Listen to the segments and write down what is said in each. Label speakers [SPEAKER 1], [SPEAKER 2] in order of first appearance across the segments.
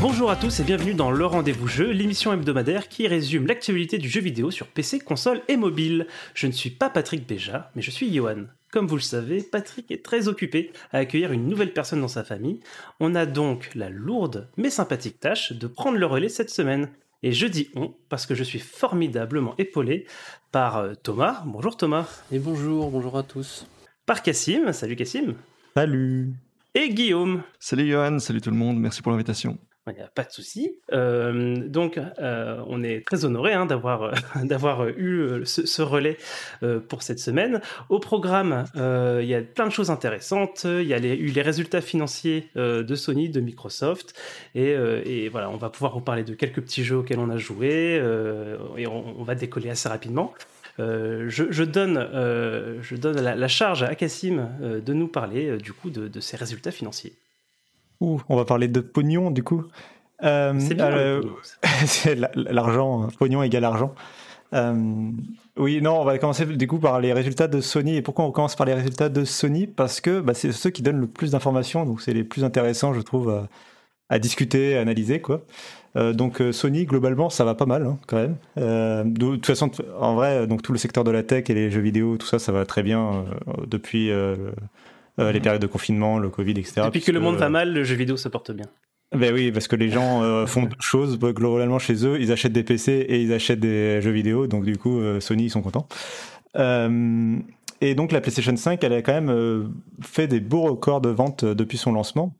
[SPEAKER 1] Bonjour à tous et bienvenue dans Le Rendez-vous Jeu, l'émission hebdomadaire qui résume l'actualité du jeu vidéo sur PC, console et mobile. Je ne suis pas Patrick Béja, mais je suis Johan. Comme vous le savez, Patrick est très occupé à accueillir une nouvelle personne dans sa famille. On a donc la lourde mais sympathique tâche de prendre le relais cette semaine. Et je dis on parce que je suis formidablement épaulé par euh, Thomas. Bonjour Thomas.
[SPEAKER 2] Et bonjour, bonjour à tous.
[SPEAKER 1] Par Cassim. Salut Cassim.
[SPEAKER 3] Salut.
[SPEAKER 1] Et Guillaume.
[SPEAKER 4] Salut Johan, salut tout le monde, merci pour l'invitation.
[SPEAKER 1] Il n'y a pas de souci. Euh, donc, euh, on est très honoré hein, d'avoir euh, d'avoir eu ce, relais pour cette semaine. Au programme, il y a plein de choses intéressantes. Il y a eu les résultats financiers de Sony, de Microsoft, et, voilà, on va pouvoir vous parler de quelques petits jeux auxquels on a joué, et on, va décoller assez rapidement. Je, donne, je donne la, charge à Cassim de nous parler du coup de, de ces résultats financiers.
[SPEAKER 3] Ouh, on va parler de pognon du coup.
[SPEAKER 1] Euh, c'est euh,
[SPEAKER 3] l'argent, hein. pognon égale argent. Euh, oui, non, on va commencer du coup par les résultats de Sony. Et pourquoi on commence par les résultats de Sony? Parce que bah, c'est ceux qui donnent le plus d'informations, donc c'est les plus intéressants, je trouve, à, à discuter, à analyser, quoi. Euh, donc Sony, globalement, ça va pas mal hein, quand même. Euh, de, de, toute façon, en vrai, donc tout le secteur de la tech et les jeux vidéo, tout ça, ça va très bien depuis euh, les périodes de confinement, le Covid, etc.
[SPEAKER 1] Depuis que le monde va mal, le jeu vidéo se porte bien.
[SPEAKER 3] Ben oui, parce que les gens euh, font deux choses globalement chez eux. Ils achètent des PC et ils achètent des jeux vidéo. Donc du coup, euh, Sony, ils sont contents. Euh, et donc la PlayStation 5, elle a quand même euh, fait des beaux records de vente euh, depuis son lancement.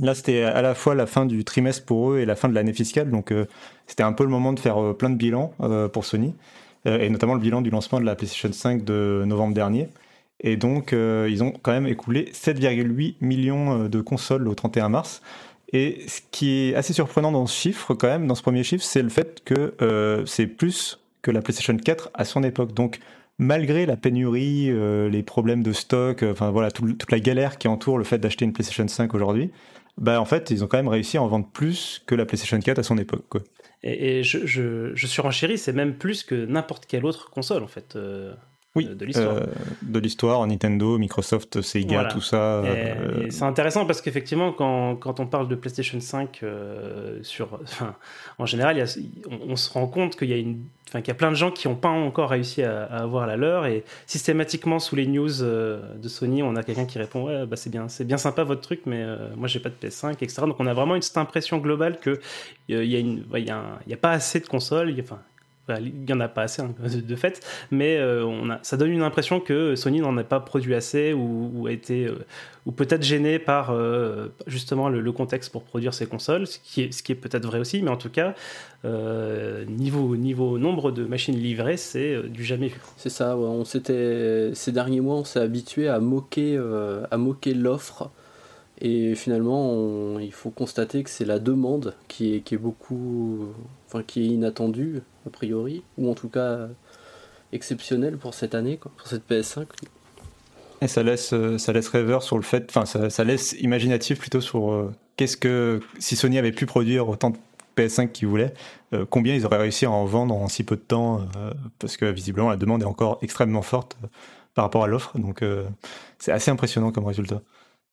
[SPEAKER 3] Là, c'était à la fois la fin du trimestre pour eux et la fin de l'année fiscale. Donc c'était un peu le moment de faire plein de bilans pour Sony. et notamment le bilan du lancement de la PlayStation 5 de novembre dernier. Et donc, euh, ils ont quand même écoulé 7,8 millions euh, de consoles au 31 mars. Et ce qui est assez surprenant dans ce chiffre, quand même, dans ce premier chiffre, c'est le fait que euh, c'est plus que la PlayStation 4 à son époque. Donc, malgré la pénurie, les problèmes de stock, enfin voilà, tout, toute la galère qui entoure le fait d'acheter une PlayStation 5 aujourd'hui, bah en fait, ils ont quand même réussi à en vendre plus que la PlayStation 4 à son époque.
[SPEAKER 1] Et, je, je, je suis renchéri, c'est même plus que n'importe quelle autre console en fait.
[SPEAKER 3] Oui, de l'histoire. Euh, de l'histoire, Nintendo, Microsoft, Sega, voilà. tout ça.
[SPEAKER 1] Euh... C'est intéressant parce qu'effectivement, quand, quand, on parle de PlayStation 5, euh, sur, enfin, en général, y a, on, on, se rend compte qu'il y a une, enfin, qu'il y a plein de gens qui n'ont pas encore réussi à, à, avoir la leur et systématiquement sous les news de Sony, on a quelqu'un qui répond ouais, bah c'est bien, c'est bien sympa votre truc, mais moi j'ai pas de PS5, etc. Donc on a vraiment une, cette impression globale que il y a une, il y a, un, y a pas assez de consoles, enfin il n'y en a pas assez hein, de fait, mais euh, on a, ça donne une impression que Sony n'en a pas produit assez ou, été euh, ou peut-être gêné par euh, justement le, contexte pour produire ces consoles, ce qui est, ce qui est peut-être vrai aussi, mais en tout cas niveau niveau nombre de machines livrées, c'est du jamais vu.
[SPEAKER 2] C'est ça, on s'était ces derniers mois, on s'est habitué à moquer à moquer l'offre. Et finalement, il faut constater que c'est la demande qui est, qui est beaucoup, enfin qui est inattendue a priori, ou en tout cas exceptionnelle pour cette année, quoi, pour cette PS5.
[SPEAKER 3] Et ça laisse, ça laisse rêveur sur le fait, enfin ça, laisse imaginatif plutôt sur euh, qu'est-ce que si Sony avait pu produire autant de PS5 qu'ils voulaient, euh, combien ils auraient réussi à en vendre en si peu de temps, euh, parce que visiblement la demande est encore extrêmement forte par rapport à l'offre, donc c'est assez impressionnant comme résultat.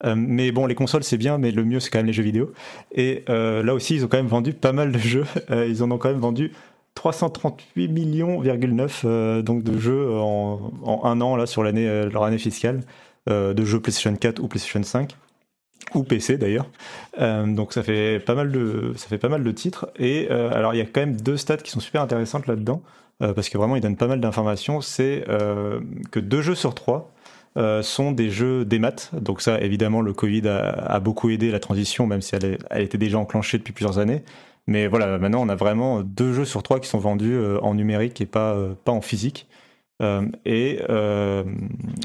[SPEAKER 3] Euh, mais bon, les consoles c'est bien, mais le mieux c'est quand même les jeux vidéo. Et euh, là aussi, ils ont quand même vendu pas mal de jeux. Euh, ils en ont quand même vendu 338 millions,9 donc de jeux en, en, un an sur l'année leur année fiscale de jeux PlayStation 4 ou PlayStation 5 ou PC d'ailleurs. donc ça fait pas mal de ça fait pas mal de titres. Et alors il y a quand même deux stats qui sont super intéressantes là-dedans parce que vraiment ils donnent pas mal d'informations. C'est que deux jeux sur trois euh, sont des jeux des maths. Donc ça, évidemment, le Covid a, beaucoup aidé la transition, même si elle, était déjà enclenchée depuis plusieurs années. Mais voilà, maintenant, on a vraiment deux jeux sur trois qui sont vendus euh, en numérique et pas, euh, pas en physique. et,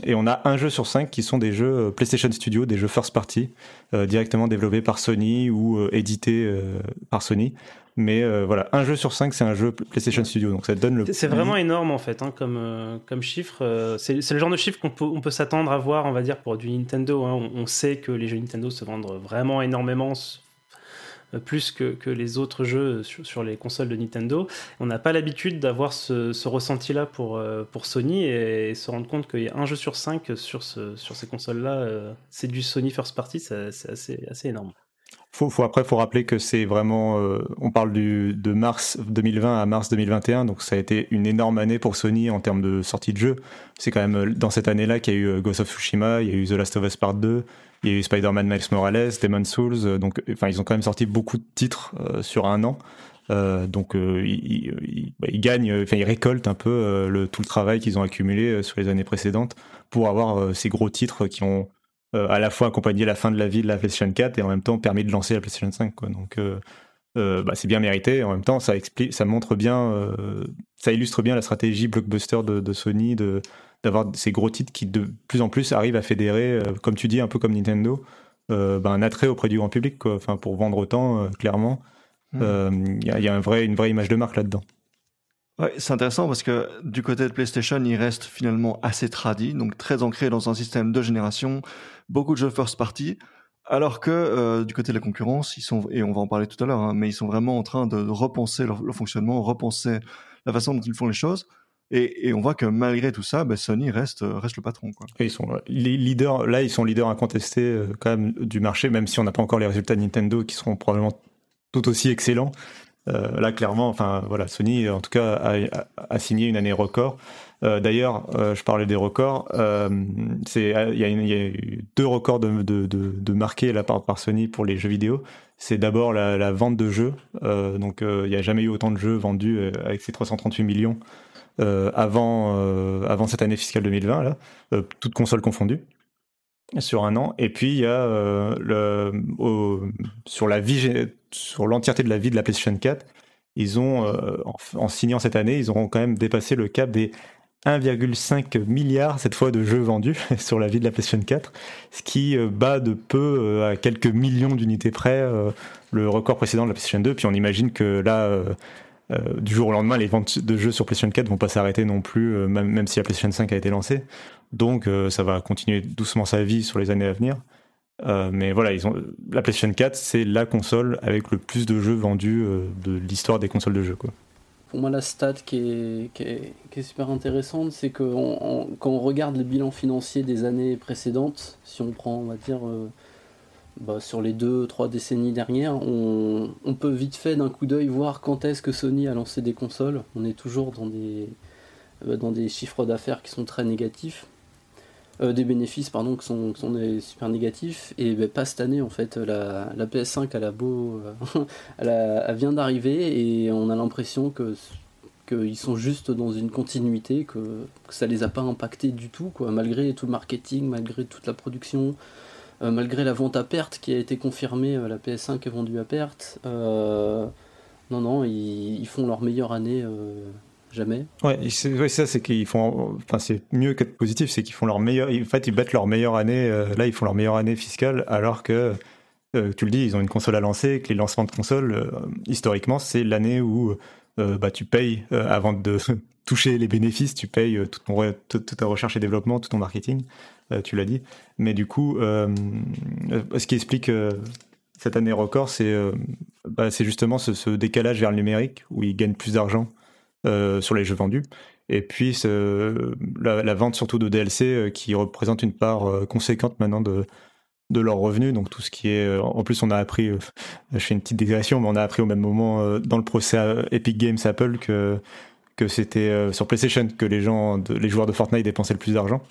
[SPEAKER 3] et on a un jeu sur cinq qui sont des jeux PlayStation Studio, des jeux first party, directement développés par Sony ou édités par Sony. Mais voilà, un jeu sur cinq, c'est un jeu PlayStation Studio. Donc ça donne le.
[SPEAKER 1] C'est vraiment énorme en fait, hein, comme, comme chiffre. c'est le genre de chiffre qu'on peut, on peut s'attendre à voir, on va dire, pour du Nintendo. Hein. On, sait que les jeux Nintendo se vendent vraiment énormément euh, plus que, les autres jeux sur, les consoles de Nintendo. On n'a pas l'habitude d'avoir ce, ressenti-là pour, euh, pour Sony et, se rendre compte qu'il y a un jeu sur cinq sur, ce, sur ces consoles-là, euh, c'est du Sony First Party, c'est assez, assez énorme.
[SPEAKER 3] Faut, faut, après, faut rappeler que c'est vraiment, on parle du, de mars 2020 à mars 2021, donc ça a été une énorme année pour Sony en termes de sortie de jeux. C'est quand même dans cette année-là qu'il y a eu Ghost of Tsushima, il y a eu The Last of Us Part 2, il y a eu Spider-Man Miles Morales, Demon's Souls, euh, donc enfin ils ont quand même sorti beaucoup de titres euh, sur un an. Euh, donc euh, ils, bah, ils, gagnent, enfin ils récoltent un peu le, tout le travail qu'ils ont accumulé sur les années précédentes pour avoir ces gros titres qui ont à la fois accompagné la fin de la vie de la PlayStation 4 et en même temps permis de lancer la PlayStation 5. Quoi. Donc bah, c'est bien mérité. En même temps, ça explique, ça montre bien, ça illustre bien la stratégie blockbuster de, de Sony de d'avoir ces gros titres qui de plus en plus arrivent à fédérer, euh, comme tu dis, un peu comme Nintendo, euh, ben, un attrait auprès du grand public, quoi. Enfin, pour vendre autant, euh, clairement. Hmm. Il y, a, un vrai, une vraie image de marque là-dedans.
[SPEAKER 4] Ouais, c'est intéressant parce que du côté de PlayStation, il reste finalement assez tradit, donc très ancré dans un système de génération, beaucoup de jeux first party, alors que du côté de la concurrence, ils sont, et on va en parler tout à l'heure, hein, mais ils sont vraiment en train de repenser leur, fonctionnement, repenser la façon dont ils font les choses. Et, on voit que malgré tout ça, bah, Sony reste, euh, reste le patron.
[SPEAKER 3] Ils sont euh, les leaders, là, ils sont leaders incontestés euh, quand même du marché, même si on n'a pas encore les résultats de Nintendo qui seront probablement tout aussi excellents. Là, clairement, enfin voilà, Sony en tout cas a, signé une année record. D'ailleurs, je parlais des records. c'est il y, a eu deux records de, de, de, marqués là par, Sony pour les jeux vidéo. C'est d'abord la, vente de jeux. donc, il n'y a jamais eu autant de jeux vendus avec ces 338 millions euh, avant, euh, avant cette année fiscale 2020, là, euh, toutes consoles confondues sur un an. Et puis il y a le, sur la vie, sur l'entièreté de la vie de la PlayStation 4, ils ont, en, signant cette année, ils auront quand même dépassé le cap des 1,5 milliard cette fois de jeux vendus sur la vie de la PlayStation 4, ce qui bat de peu à quelques millions d'unités près le record précédent de la PlayStation 2. Puis on imagine que là, euh, du jour au lendemain, les ventes de jeux sur PlayStation 4 vont pas s'arrêter non plus, euh, même, si la PlayStation 5 a été lancée. Donc euh, ça va continuer doucement sa vie sur les années à venir. mais voilà, ils ont, la PlayStation 4, c'est la console avec le plus de jeux vendus de l'histoire des consoles de jeux.
[SPEAKER 2] Pour moi, la stat qui est, super intéressante, c'est que quand on regarde le bilan financier des années précédentes, si on prend, on va dire, bah, sur les deux, trois décennies dernières, on, peut vite fait d'un coup d'œil voir quand est-ce que Sony a lancé des consoles. On est toujours dans des, euh, dans des chiffres d'affaires qui sont très négatifs. Euh, des bénéfices pardon qui sont, sont super négatifs. Et bah, pas cette année en fait. La, PS5 elle a beau euh, elle, vient d'arriver. Et on a l'impression que qu'ils sont juste dans une continuité que, ça les a pas impactés du tout quoi. Malgré tout le marketing malgré toute la production euh, malgré la vente à perte qui a été confirmée, la PS5 est vendue à perte. Non, non, ils, font leur meilleure année jamais.
[SPEAKER 3] Ouais, c'est ça, c'est qu'ils font. Enfin, c'est mieux qu'être positif, c'est qu'ils font leur meilleure. En fait, ils battent leur meilleure année. là, ils font leur meilleure année fiscale, alors que tu le dis, ils ont une console à lancer. Que les lancements de consoles, historiquement, c'est l'année où bah, tu payes avant de toucher les bénéfices, tu payes toute, ta recherche et développement, tout ton marketing. Euh, tu l'as dit. Mais du coup, euh, ce qui explique euh, cette année record, c'est bah, justement ce, décalage vers le numérique où ils gagnent plus d'argent sur les jeux vendus. Et puis la, vente surtout de DLC qui représente une part conséquente maintenant de, de leurs revenus. Donc tout ce qui est... En plus on a appris, je fais une petite digression, mais on a appris au même moment dans le procès Epic Games Apple que que c'était sur PlayStation que les gens, les joueurs de Fortnite dépensaient le plus d'argent.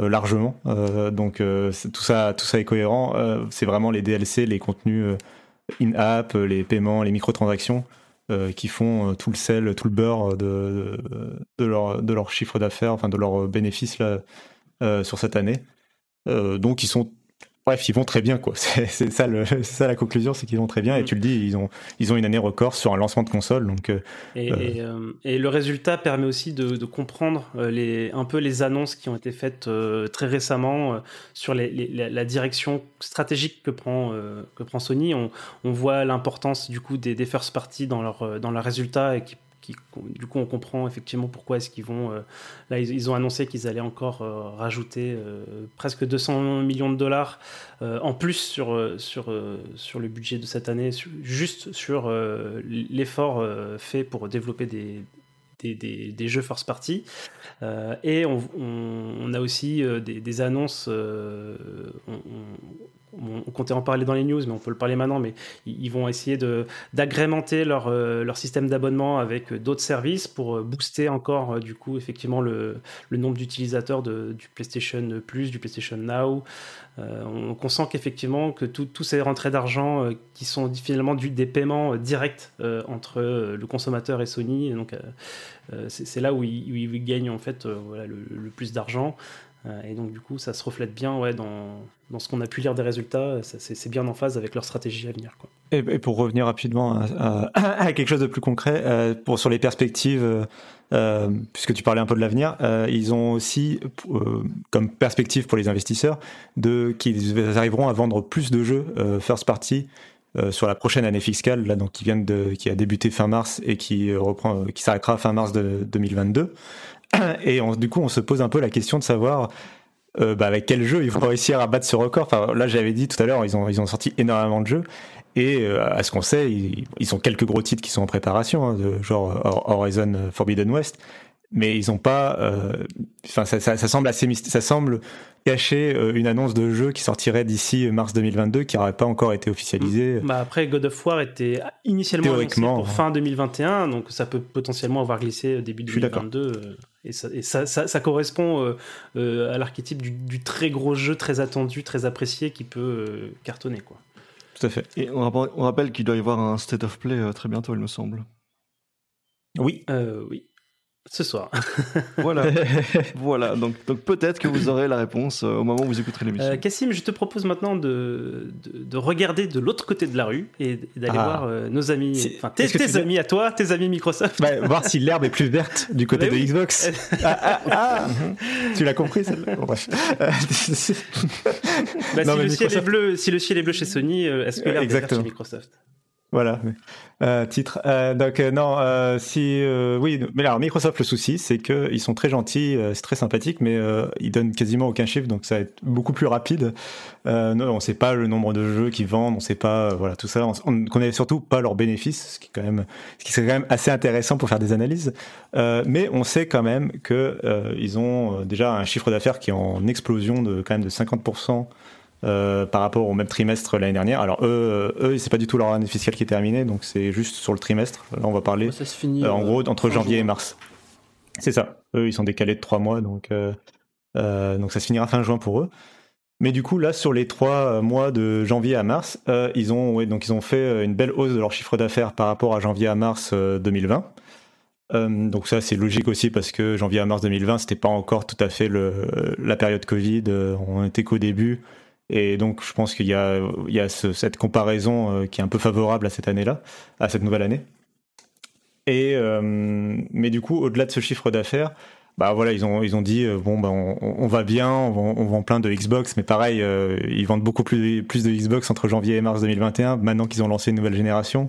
[SPEAKER 3] Euh, largement. Euh, donc euh, tout ça, tout ça est cohérent. c'est vraiment les DLC, les contenus in-app, les paiements, les microtransactions qui font tout le sel, tout le beurre de, de, leur, de leur chiffre d'affaires, enfin de leurs bénéfices là, sur cette année. donc ils sont Bref, ils vont très bien, quoi. C'est ça, la conclusion, c'est qu'ils vont très bien. Et mm. tu le dis, ils ont, ils ont une année record sur un lancement de console. Donc, euh,
[SPEAKER 1] et, euh, et, le résultat permet aussi de, de, comprendre les, un peu les annonces qui ont été faites très récemment sur les, la direction stratégique que prend, que prend Sony. On, on voit l'importance du coup des, des first parties dans leur, dans leurs résultats et qui du coup, on comprend effectivement pourquoi est-ce qu'ils vont. Euh, là, ils, ont annoncé qu'ils allaient encore euh, rajouter euh, presque 200 millions de dollars en plus sur, le budget de cette année, juste sur l'effort fait pour développer des, jeux first party. et on, a aussi des, annonces, on, comptait en parler dans les news, mais on peut le parler maintenant, mais ils, vont essayer d'agrémenter leur, euh, leur système d'abonnement avec d'autres services pour euh, booster encore, euh, du coup, effectivement, le, le nombre d'utilisateurs du PlayStation Plus, du PlayStation Now. on, sent qu'effectivement, que toutes ces rentrées d'argent qui sont finalement du, des paiements directs entre le consommateur et Sony, donc c'est là où ils, gagnent en fait le plus d'argent. Euh, et donc, du coup, ça se reflète bien ouais, dans, dans ce qu'on a pu lire des résultats. C'est bien en phase avec leur stratégie à venir.
[SPEAKER 3] Et, pour revenir rapidement à, quelque chose de plus concret, euh, pour, sur les perspectives, euh, puisque tu parlais un peu de l'avenir, ils ont aussi comme perspective pour les investisseurs qu'ils arriveront à vendre plus de jeux first party sur la prochaine année fiscale, là, donc qui vient de, qui a débuté fin mars et qui qui s'arrêtera fin mars de 2022. Et du coup, on se pose un peu la question de savoir euh, bah, avec quel jeu ils vont réussir à battre ce record. Enfin, là, j'avais dit tout à l'heure, ils ont, ils ont sorti énormément de jeux. Et euh, à ce qu'on sait, ils, ont quelques gros titres qui sont en préparation, hein, de genre Horizon Forbidden West. Mais ils ont pas. Euh, enfin, ça, ça, semble assez ça semble cacher une annonce de jeu qui sortirait d'ici mars 2022, qui n'aurait pas encore été officialisée.
[SPEAKER 1] Bah après, God of War était initialement annoncé pour fin 2021, donc ça peut potentiellement avoir glissé début 2022. Et ça, ça, correspond euh, euh, à l'archétype du, très gros jeu, très attendu, très apprécié, qui peut euh, cartonner. Quoi.
[SPEAKER 4] Tout à fait. Et on rappelle, qu'il doit y avoir un State of Play très bientôt, il me semble.
[SPEAKER 1] Oui. oui ce soir.
[SPEAKER 4] voilà. voilà. Donc, donc peut-être que vous aurez la réponse euh, au moment où vous écouterez l'émission.
[SPEAKER 1] Euh, Cassim, je te propose maintenant de, de, regarder de l'autre côté de la rue et d'aller ah. voir euh, nos amis, enfin tes, amis à toi, tes amis Microsoft.
[SPEAKER 3] Bah, voir si l'herbe est plus verte du côté bah de Xbox. ah, ah, ah. tu l'as compris celle-là bah, si,
[SPEAKER 1] le ciel est bleu, si le ciel est bleu chez Sony, est-ce que l'herbe est verte chez Microsoft?
[SPEAKER 3] Voilà, euh, titre. Euh, donc euh, non, si oui, mais alors Microsoft le souci, c'est que ils sont très gentils, c'est très sympathique, mais ils donnent quasiment aucun chiffre, donc ça va être beaucoup plus rapide. non, on sait pas le nombre de jeux qu'ils vendent, on sait pas, voilà, tout ça. On, ne connaît surtout pas leurs bénéfices, ce qui est quand même, serait quand même assez intéressant pour faire des analyses. mais on sait quand même que ils ont déjà un chiffre d'affaires qui est en explosion de quand même de 50%. Euh, par rapport au même trimestre l'année dernière. Alors eux, eux c'est pas du tout leur année fiscale qui est terminée, donc c'est juste sur le trimestre. Là, on va parler.
[SPEAKER 2] Ça se finit,
[SPEAKER 3] euh, en gros entre janvier et mars. C'est ça. Eux, ils sont décalés de trois mois, donc euh, donc ça se finira fin juin pour eux. Mais du coup, là, sur les trois mois de janvier à mars, ils ont ouais, donc ils ont fait une belle hausse de leur chiffre d'affaires par rapport à janvier à mars 2020. donc ça c'est logique aussi parce que janvier à mars 2020 c'était pas encore tout à fait le, la période Covid, on était qu'au début, et donc, je pense qu'il y a, il y a cette comparaison euh, qui est un peu favorable à cette année-là, à cette nouvelle année. Et, euh, mais du coup, au-delà de ce chiffre d'affaires, bah voilà, ils ont, ils ont dit, euh, bon, bah, on, va bien, on vend, plein de Xbox, mais pareil, ils vendent beaucoup plus, plus de Xbox entre janvier et mars 2021, maintenant qu'ils ont lancé une nouvelle génération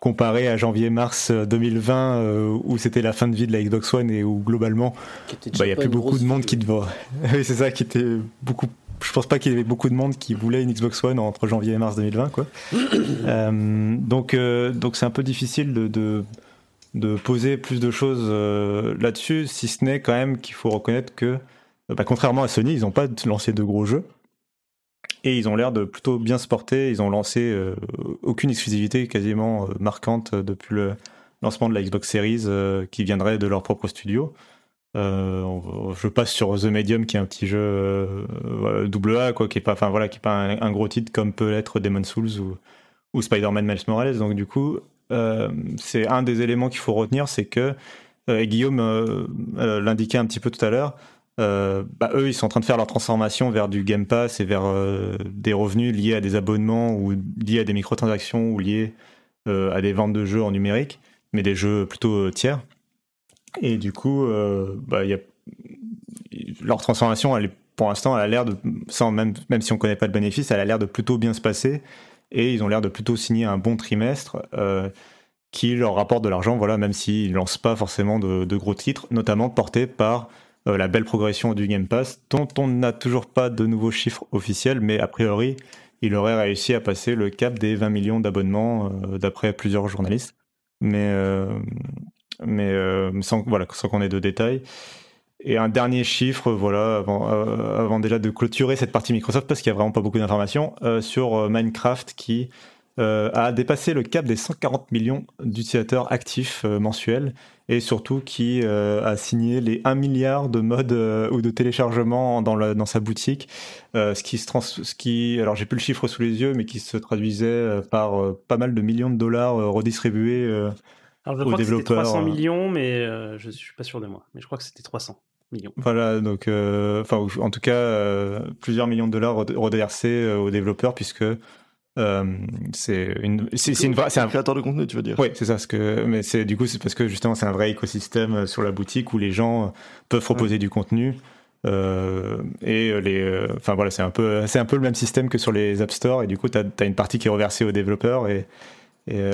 [SPEAKER 3] comparé à janvier-mars 2020 où c'était la fin de vie de la Xbox One et où globalement bah, il n'y a plus beaucoup de monde qui te voit. oui, c'est ça qui était beaucoup je pense pas qu'il y avait beaucoup de monde qui voulait une Xbox One entre janvier et mars 2020 quoi. euh, donc euh, donc c'est un peu difficile de, de, de poser plus de choses euh, là-dessus, si ce n'est quand même qu'il faut reconnaître que bah, contrairement à Sony, ils n'ont pas lancé de gros jeux et ils ont l'air de plutôt bien se porter. Ils ont lancé aucune exclusivité quasiment marquante depuis le lancement de la Xbox Series qui viendrait de leur propre studio. Euh, je passe sur The Medium qui est un petit jeu euh, double A quoi, qui est pas, enfin voilà, qui est pas un, gros titre comme peut l'être Demon's Souls ou, ou Spider-Man Miles Morales. Donc du coup, euh, c'est un des éléments qu'il faut retenir, c'est que et Guillaume l'indiquait un petit peu tout à l'heure. bah, eux, ils sont en train de faire leur transformation vers du Game Pass et vers des revenus liés à des abonnements ou liés à des microtransactions ou liés à des ventes de jeux en numérique, mais des jeux plutôt tiers. Et du coup, bah, y a... leur transformation, pour l'instant, a l'air de, même, même si on connaît pas le bénéfice, elle a l'air de plutôt bien se passer. Et ils ont l'air de plutôt signer un bon trimestre qui leur rapporte de l'argent, voilà, même s'ils ne lancent pas forcément de, gros titres, notamment portés par euh, la belle progression du Game Pass, dont on n'a toujours pas de nouveaux chiffres officiels, mais a priori, il aurait réussi à passer le cap des 20 millions d'abonnements, euh, d'après plusieurs journalistes. Mais, euh, mais sans, voilà, sans qu'on ait de détails. Et un dernier chiffre, voilà, avant, avant déjà de clôturer cette partie Microsoft, parce qu'il n'y a vraiment pas beaucoup d'informations, sur Minecraft qui euh, a dépassé le cap des 140 millions d'utilisateurs actifs euh, mensuels et surtout qui euh, a signé les 1 milliard de modes ou de téléchargements dans, dans sa boutique, ce qui se trans ce qui, alors j'ai plus le chiffre sous les yeux, mais qui se traduisait par pas mal de millions de dollars redistribués
[SPEAKER 1] alors je crois que c'était 300 millions, mais je suis pas sûr de moi. Mais je crois que c'était 300 millions.
[SPEAKER 3] Voilà, donc, enfin, en tout cas, plusieurs millions de dollars reversés aux développeurs, puisque euh, c'est une, c'est, une c'est
[SPEAKER 4] un créateur de contenu, tu veux dire
[SPEAKER 3] Oui, c'est ça. Ce que, mais c'est du coup, c'est parce que justement, c'est un vrai écosystème euh, sur la boutique où les gens euh, peuvent proposer du contenu. Euh, et les, enfin voilà, c'est un peu, c'est un peu le même système que sur les App Store. Et du coup, tu as, une partie qui est reversée aux développeurs et et,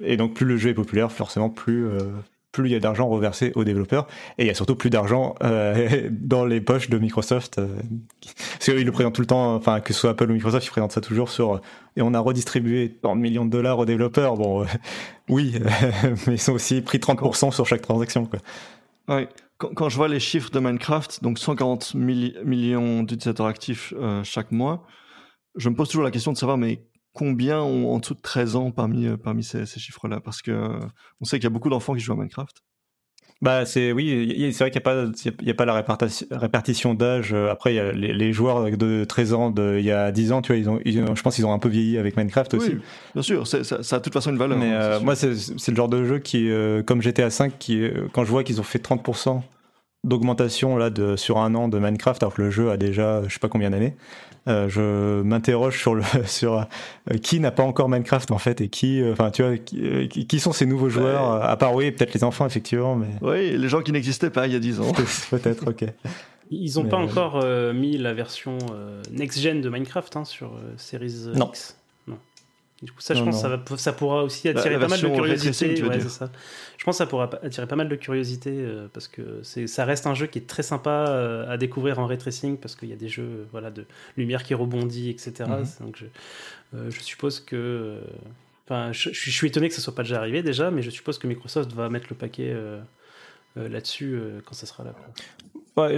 [SPEAKER 3] et, donc plus le jeu est populaire, forcément plus plus il y a d'argent reversé aux développeurs, et il y a surtout plus d'argent euh, dans les poches de Microsoft. Euh, parce qu'ils le présentent tout le temps, enfin que ce soit Apple ou Microsoft, ils présentent ça toujours sur et on a redistribué tant de millions de dollars aux développeurs. Bon, euh, oui, mais ils ont aussi pris 30% sur chaque transaction.
[SPEAKER 4] Ouais. Quand, quand, je vois les chiffres de Minecraft, donc 140 millions d'utilisateurs actifs chaque mois, je me pose toujours la question de savoir mais combien ont en dessous de 13 ans parmi, euh, parmi ces, chiffres-là? Parce que euh, on sait qu'il y a beaucoup d'enfants qui jouent à Minecraft.
[SPEAKER 3] Bah c'est oui, c'est vrai qu'il n'y a pas il y a pas la répartition, d'âge. Après il y a les, joueurs de 13 ans de il y a 10 ans, tu vois, ils ont, je pense qu'ils ont un peu vieilli avec Minecraft aussi.
[SPEAKER 4] bien sûr, ça, ça, a de toute façon une valeur.
[SPEAKER 3] Mais hein, euh, moi c'est le genre de jeu qui comme GTA 5 qui quand je vois qu'ils ont fait 30 d'augmentation là de sur un an de Minecraft alors que le jeu a déjà je sais pas combien d'années. Euh, je m'interroge sur le sur euh, qui n'a pas encore Minecraft en fait et qui euh, enfin tu vois qui, sont ces nouveaux joueurs à part oui peut-être les enfants effectivement mais
[SPEAKER 4] oui les gens qui n'existaient pas il y a 10 ans.
[SPEAKER 3] Peut-être ok.
[SPEAKER 1] Ils n'ont pas encore mis la version next-gen de Minecraft hein, sur Series X du coup, ça, je pense, Ça, ça, pourra aussi attirer pas mal de curiosité. ça. Je pense que ça pourra attirer pas mal de curiosité euh, parce que ça reste un jeu qui est très sympa euh, à découvrir en ray tracing parce qu'il y a des jeux voilà, de lumière qui rebondit, etc. Mhm. Donc, je, euh, je, suppose que. Enfin, je, je, suis étonné que ça soit pas déjà arrivé déjà, mais je suppose que Microsoft va mettre le paquet là-dessus quand ça sera là.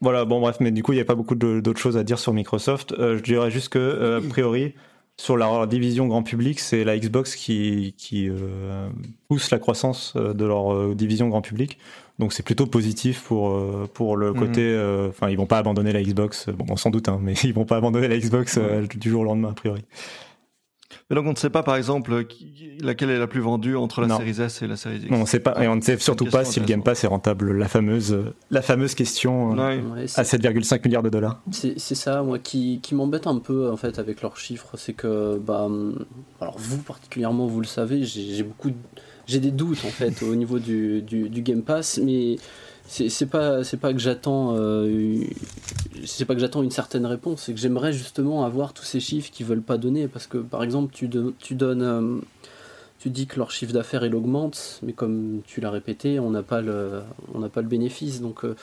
[SPEAKER 3] voilà, bon, bref, mais du coup, il n'y a pas beaucoup d'autres choses à dire sur Microsoft. je dirais juste que, a priori, sur la division grand public, c'est la Xbox qui, qui euh, pousse la croissance euh, de leur euh, division grand public. Donc c'est plutôt positif pour, pour le mhm. côté. Enfin, ils vont pas abandonner la Xbox. Bon, sans doute, hein, mais ils vont pas abandonner la Xbox du jour au lendemain, a priori.
[SPEAKER 4] Mais donc on ne sait pas par exemple laquelle est la plus vendue entre la série S et la série X.
[SPEAKER 3] Non, on sait pas, et on ne sait surtout pas si le Game Pass est rentable. La fameuse, la fameuse question euh, à 7,5 milliards de dollars.
[SPEAKER 2] C'est ça, moi, qui, qui m'embête un peu en fait avec leurs chiffres, c'est que, bah, alors vous particulièrement, vous le savez, j'ai beaucoup, j'ai des doutes en fait au niveau du, du, du Game Pass, mais c'est pas c'est pas que j'attends euh, c'est pas que j'attends une certaine réponse c'est que j'aimerais justement avoir tous ces chiffres qu'ils veulent pas donner. Parce que par exemple tu, donnes euh, tu dis que leur chiffre d'affaires il augmente mais comme tu l'as répété on n'a pas le on n'a pas le bénéfice. Donc euh,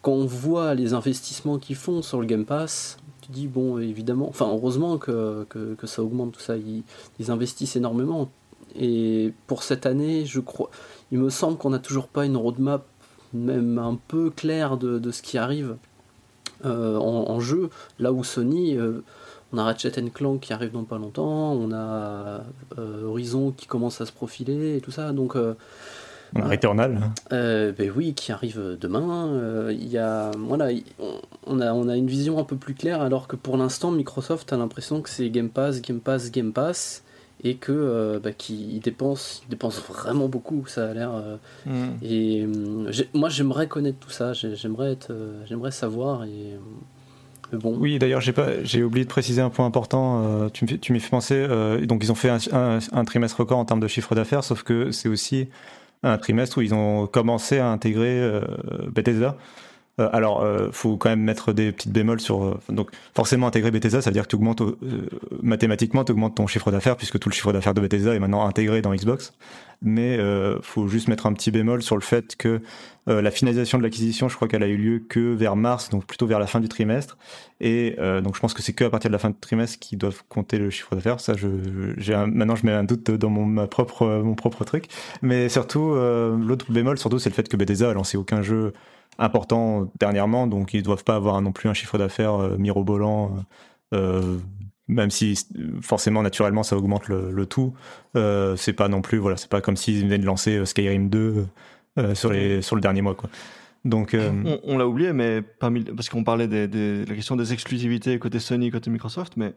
[SPEAKER 2] quand on voit les investissements qu'ils font sur le Game Pass tu dis bon évidemment enfin heureusement que, que, que ça augmente tout ça. Ils, ils, investissent énormément. Et pour cette année je crois il me semble qu'on n'a toujours pas une roadmap même un peu clair de, ce qui arrive euh, en, jeu, là où Sony, euh, on a Ratchet Clank qui arrive dans pas longtemps, on a euh, Horizon qui commence à se profiler et tout ça, donc...
[SPEAKER 3] on a Returnal.
[SPEAKER 2] ben oui, qui arrive demain. Il y a, voilà, on a, on a une vision un peu plus claire, alors que pour l'instant, Microsoft a l'impression que c'est Game Pass, Game Pass, Game Pass, et que bah, qu'il dépense, dépense vraiment beaucoup. Ça a l'air. Mm. Et moi, j'aimerais connaître tout ça. J'aimerais être, j'aimerais savoir et
[SPEAKER 3] oui, d'ailleurs, j'ai pas, j'ai oublié de préciser un point important. Euh, tu, tu m'y fais penser. Euh, donc, ils ont fait un, trimestre record en termes de chiffre d'affaires, sauf que c'est aussi un trimestre où ils ont commencé à intégrer euh, Bethesda. Euh, alors, euh, faut quand même mettre des petites bémols sur. Euh, donc, forcément, intégrer Bethesda, ça veut dire que tu augmentes mathématiquement, tu augmentes ton chiffre d'affaires puisque tout le chiffre d'affaires de Bethesda est maintenant intégré dans Xbox. Mais faut juste mettre un petit bémol sur le fait que la finalisation de l'acquisition, je crois qu'elle a eu lieu que vers mars, donc plutôt vers la fin du trimestre. Et donc, je pense que c'est que à partir de la fin du trimestre qu'ils doivent compter le chiffre d'affaires. Ça, je, j'ai maintenant, je mets un doute dans mon ma propre mon propre truc. Mais surtout, l'autre bémol, surtout, c'est le fait que Bethesda a lancé aucun jeu important dernièrement, donc ils doivent pas avoir non plus un chiffre d'affaires euh, mirobolant, euh, même si forcément naturellement ça augmente le, tout. Euh, c'est pas non plus voilà, c'est pas comme s'ils venaient de lancer Skyrim 2 sur le dernier mois. Donc,
[SPEAKER 4] on, l'a oublié, mais parce qu'on parlait de la question des exclusivités côté Sony, côté Microsoft, mais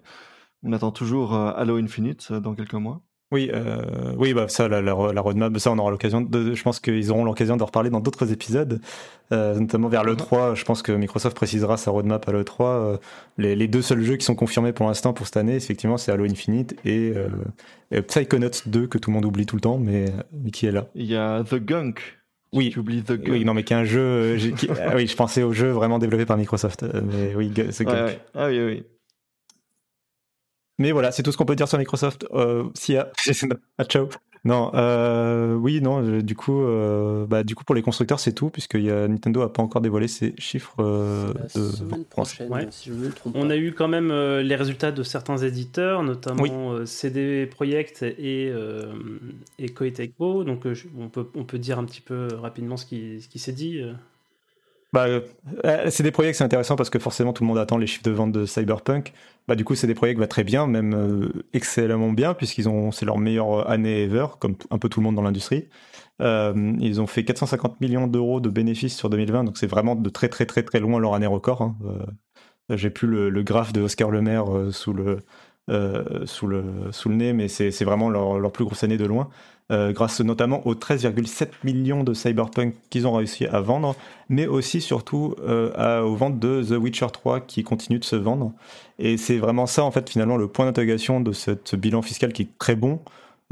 [SPEAKER 4] on attend toujours Halo Infinite dans quelques mois.
[SPEAKER 3] Oui, euh, oui, bah ça, la, la, roadmap, ça, on aura l'occasion. De, je pense qu'ils auront l'occasion de reparler dans d'autres épisodes, euh, notamment vers le 3. Je pense que Microsoft précisera sa roadmap à le 3. Euh, les, les, deux seuls jeux qui sont confirmés pour l'instant pour cette année, effectivement, c'est Halo Infinite et, euh, Psychonauts 2 que tout le monde oublie tout le temps, mais, mais qui est là.
[SPEAKER 4] Il y a The Gunk.
[SPEAKER 3] Oui, tu oublies The Gunk. oui, non, mais qui est un jeu. ah, oui, je pensais au jeu vraiment développé par Microsoft, mais oui, The Gunk.
[SPEAKER 4] Ah oui, oui.
[SPEAKER 3] Mais voilà, c'est tout ce qu'on peut dire sur Microsoft. Euh, SIA. ah, ciao. Non, euh, oui, non. Euh, du coup, euh, bah, du coup, pour les constructeurs, c'est tout, puisque y a, Nintendo a pas encore dévoilé ses chiffres. Euh,
[SPEAKER 2] la semaine prochaine, si je me trompe
[SPEAKER 1] On a eu quand même euh, les résultats de certains éditeurs, notamment CD Projekt et et Koei Tecmo. Donc, on peut on peut dire un petit peu rapidement ce qui ce qui s'est dit.
[SPEAKER 3] Bah, euh, projets que c'est intéressant parce que forcément tout le monde attend les chiffres de vente de Cyberpunk. Bah, du coup, c'est des projets qui vont très bien, même euh, excellemment bien, puisqu'ils ont, c'est leur meilleure année ever, comme un peu tout le monde dans l'industrie. Euh, ils ont fait 450 millions d'euros de bénéfices sur 2020, donc c'est vraiment de très très très très loin leur année record. Hein. Euh, j'ai plus le, le, graphe de Oscar Lemaire sous le sous le sous le nez, mais c'est vraiment leur, leur plus grosse année de loin. Euh, grâce notamment aux 13,7 millions de Cyberpunk qu'ils ont réussi à vendre, mais aussi surtout euh, aux ventes de The Witcher 3 qui continue de se vendre. Et c'est vraiment ça, en fait, finalement, le point d'interrogation de ce bilan fiscal qui est très bon,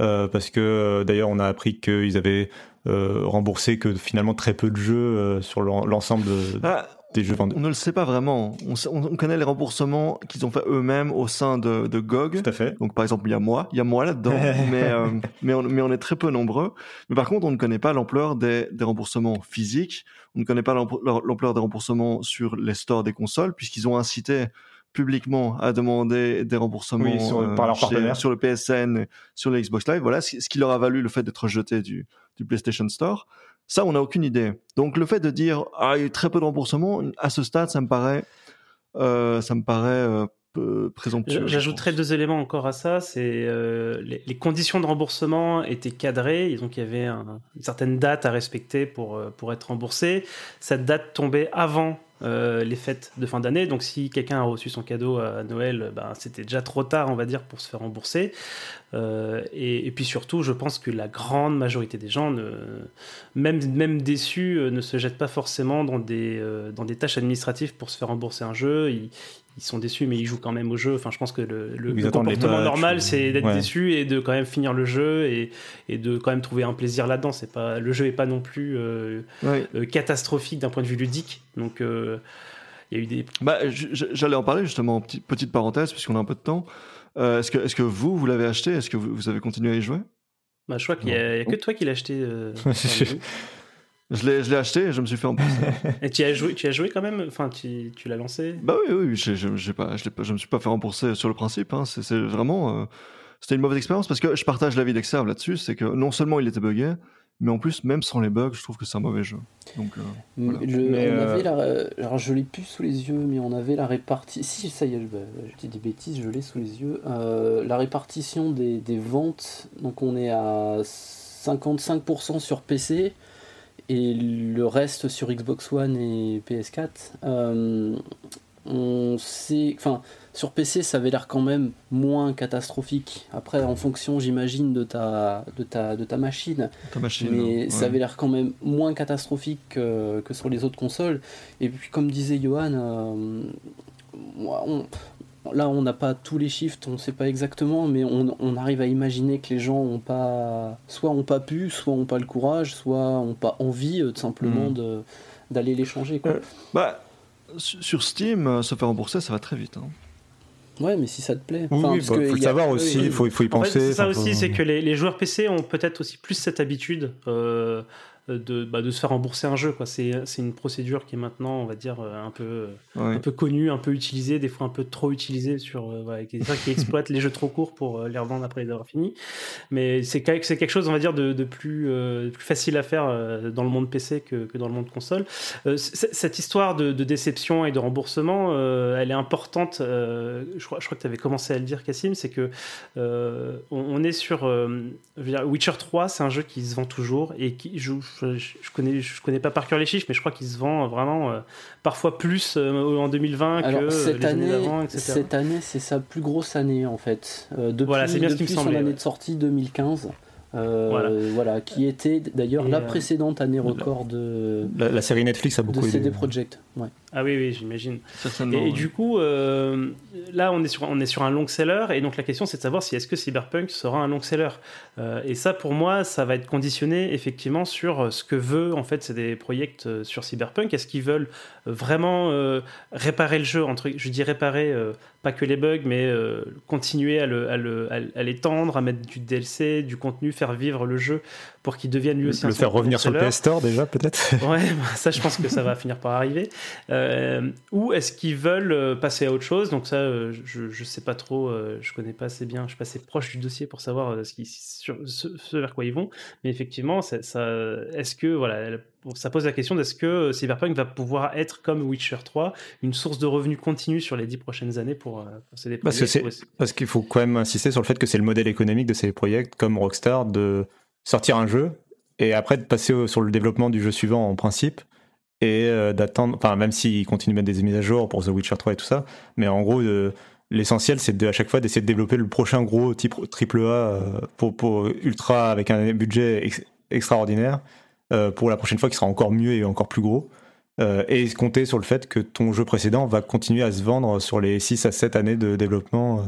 [SPEAKER 3] euh, parce que d'ailleurs, on a appris qu'ils avaient remboursé que finalement très peu de jeux sur l'ensemble de... Ah,
[SPEAKER 4] on ne le sait pas vraiment. On, connaît les remboursements qu'ils ont fait eux-mêmes au sein de, GOG.
[SPEAKER 3] Tout à fait.
[SPEAKER 4] Donc par exemple, il y a moi, il y a moi là-dedans, mais, euh, mais, on, est très peu nombreux. Mais par contre, on ne connaît pas l'ampleur des, remboursements physiques. On ne connaît pas l'ampleur des remboursements sur les stores des consoles, puisqu'ils ont incité publiquement à demander des remboursements
[SPEAKER 3] sur, par
[SPEAKER 4] le PSN, sur le Xbox Live. Voilà, ce qui leur a valu le fait d'être jeté du, du PlayStation Store. Ça, on n'a aucune idée. Donc le fait de dire ah, il y a très peu de remboursement, à ce stade, ça me paraît, euh, ça me paraît euh, présomptueux.
[SPEAKER 1] J'ajouterais deux éléments encore à ça. C'est euh, les, conditions de remboursement étaient cadrées, donc il y avait une certaine date à respecter pour, pour être remboursé. Cette date tombait avant euh, les fêtes de fin d'année. Donc si quelqu'un a reçu son cadeau à Noël, ben, c'était déjà trop tard, on va dire, pour se faire rembourser. Euh, et, puis surtout, je pense que la grande majorité des gens, ne, même, même déçus, euh, ne se jettent pas forcément dans des, dans des tâches administratives pour se faire rembourser un jeu. Ils, ils sont déçus, mais ils jouent quand même au jeu. Enfin, je pense que le, le, comportement normal, c'est d'être déçu et de quand même finir le jeu et, et de quand même trouver un plaisir là-dedans. C'est pas le jeu est pas non plus euh, euh, catastrophique d'un point de vue ludique. Donc, euh, il y a eu des.
[SPEAKER 4] Bah, j'allais en parler justement. Petite, petite parenthèse, puisqu'on a un peu de temps. est-ce que, est-ce que vous, vous l'avez acheté? Est-ce que vous, vous, avez continué à y jouer?
[SPEAKER 1] Bah, je crois qu'il n'y a, que toi qui l'as acheté.
[SPEAKER 4] Je l'ai, je l'ai acheté et je me suis fait plus.
[SPEAKER 1] et tu as joué, tu as joué quand même? Enfin, tu, tu l'as lancé?
[SPEAKER 4] Bah oui, oui, je, je, j'ai pas, je, pas, je me suis pas fait rembourser sur le principe. Hein. C'est, c'est vraiment, euh, c'était une mauvaise expérience parce que je partage l'avis d'Exerve là-dessus. C'est que non seulement il était buggé, mais en plus, même sans les bugs, je trouve que c'est un mauvais jeu. Donc, euh,
[SPEAKER 2] voilà. mais, on avait la, alors je l'ai plus sous les yeux, mais on avait la répartition. Si ça y est, bah, je dis des bêtises, je l'ai sous les yeux. Euh, la répartition des, des ventes, donc on est à 55% sur PC et le reste sur Xbox One et PS4, euh, on sait, enfin, sur PC, ça avait l'air quand même moins catastrophique. Après, en fonction, j'imagine, de ta, de, ta, de ta machine. mais ça avait l'air quand même moins catastrophique que, sur les autres consoles. Et puis, comme disait Johan, euh, là, on n'a pas tous les chiffres, on ne sait pas exactement, mais on, arrive à imaginer que les gens ont pas, soit ont pas pu, soit ont pas le courage, soit ont pas envie, euh, tout simplement, hmm. d'aller les changer. Quoi. Euh,
[SPEAKER 4] bah, sur Steam, se faire rembourser, ça va très vite. Hein.
[SPEAKER 2] Ouais, mais si ça te plaît.
[SPEAKER 3] Enfin, il bah, faut le savoir aussi, il faut, y penser.
[SPEAKER 1] c'est ça aussi, c'est que les, les, joueurs PC ont peut-être aussi plus cette habitude. Euh, de, bah, de se faire rembourser un jeu. C'est, une procédure qui est maintenant, on va dire, euh, un peu, un peu connue, un peu utilisée, des fois un peu trop utilisée sur euh, voilà, qui, qui exploitent les jeux trop courts pour euh, les revendre après les avoir finis. Mais c'est, quelque chose, on va dire, de, de plus, plus facile à faire dans le monde PC que, que dans le monde console. cette histoire de, de, déception et de remboursement, elle est importante. je, crois, je crois que tu avais commencé à le dire, Cassim, c'est que on, est sur je veux dire, Witcher 3, c'est un jeu qui se vend toujours et qui joue je, connais, je connais pas par cœur les chiffres, mais je crois qu'il se vend vraiment euh, parfois plus euh, en 2020 que
[SPEAKER 2] cette
[SPEAKER 1] les
[SPEAKER 2] année,
[SPEAKER 1] années avant,
[SPEAKER 2] Cette année, c'est sa plus grosse année en fait. Euh, depuis, voilà, c'est bien depuis ce son année de sortie 2015. voilà. qui était d'ailleurs la précédente année record de
[SPEAKER 3] la, série Netflix a beaucoup
[SPEAKER 2] de CD Projekt. Ouais.
[SPEAKER 1] Ah oui, oui, j'imagine. Et, du coup, euh, là, on est, sur, on est sur un long seller, et donc la question, c'est de savoir si est-ce que Cyberpunk sera un long seller. Euh, et ça, pour moi, ça va être conditionné effectivement sur euh, ce que veut, en fait, c'est des projets sur Cyberpunk. Est-ce qu'ils veulent vraiment réparer le jeu entre, Je dis réparer, pas que les bugs, mais continuer à, le, à l'étendre, à mettre du DLC, du contenu, faire vivre le jeu pour qu'il devienne lui aussi
[SPEAKER 3] le faire revenir sur le PS Store déjà peut-être
[SPEAKER 1] ouais bah, ça je pense que ça va finir par arriver. Euh, ou est-ce qu'ils veulent euh, passer à autre chose? Donc ça euh, je, je sais pas trop je connais pas assez bien je suis pas assez proche du dossier pour savoir ce, qui, ce, vers quoi ils vont. Mais effectivement ça, est-ce que voilà ça pose la question d'est-ce que Cyberpunk va pouvoir être comme Witcher 3 une source de revenus continue sur les dix prochaines années pour, pour ces
[SPEAKER 3] parce, parce qu'il faut quand même insister sur le fait que c'est le modèle économique de ces projets comme Rockstar de sortir un jeu et après de passer sur le développement du jeu suivant en principe et euh, d'attendre, enfin même s'ils continuent de mettre des mises à jour pour The Witcher 3 et tout ça, mais en gros l'essentiel c'est à chaque fois d'essayer de développer le prochain gros type triple A euh, pour, ultra avec un budget extraordinaire euh, pour la prochaine fois qui sera encore mieux et encore plus gros. et compter sur le fait que ton jeu précédent va continuer à se vendre sur les 6 à 7 années de développement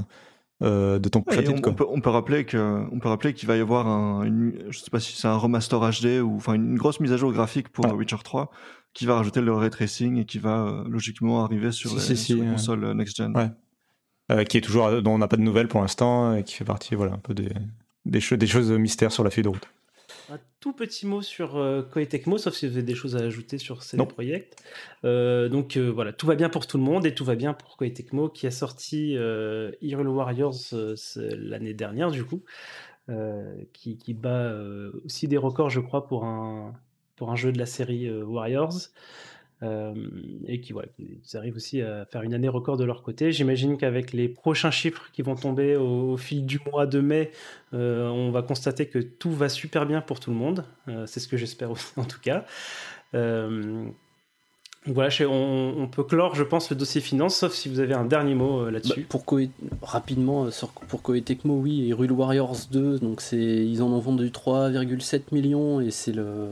[SPEAKER 3] euh, de ton
[SPEAKER 4] on, peut, on, peut, rappeler que, on peut rappeler qu'il va y avoir un, une, je sais pas si c'est un remaster HD ou enfin une grosse mise à jour graphique pour Witcher 3 qui va rajouter le ray tracing et qui va euh, logiquement arriver sur les, consoles euh, next gen.
[SPEAKER 3] Ouais. qui est toujours dont on n'a pas de nouvelles pour l'instant et qui fait partie voilà un peu des des, des choses mystères sur la feuille de route.
[SPEAKER 1] Un tout petit mot sur euh, Koei Tecmo, sauf si vous avez des choses à ajouter sur ces projets. Euh, donc euh, voilà, tout va bien pour tout le monde et tout va bien pour Koei Tecmo qui a sorti euh, Hyrule Warriors l'année dernière du coup, qui, qui, bat aussi des records je crois pour un, pour un jeu de la série Warriors. Et qui voilà, arrivent aussi à faire une année record de leur côté. J'imagine qu'avec les prochains chiffres qui vont tomber au, fil du mois de mai, euh, on va constater que tout va super bien pour tout le monde. Euh, c'est ce que j'espère en tout cas. Voilà, on, peut clore, je pense, le dossier finance, sauf si vous avez un dernier mot euh, là-dessus.
[SPEAKER 2] Bah, rapidement, euh, pour Koei oui, et Rule Warriors 2, donc ils en ont vendu 3,7 millions et c'est le,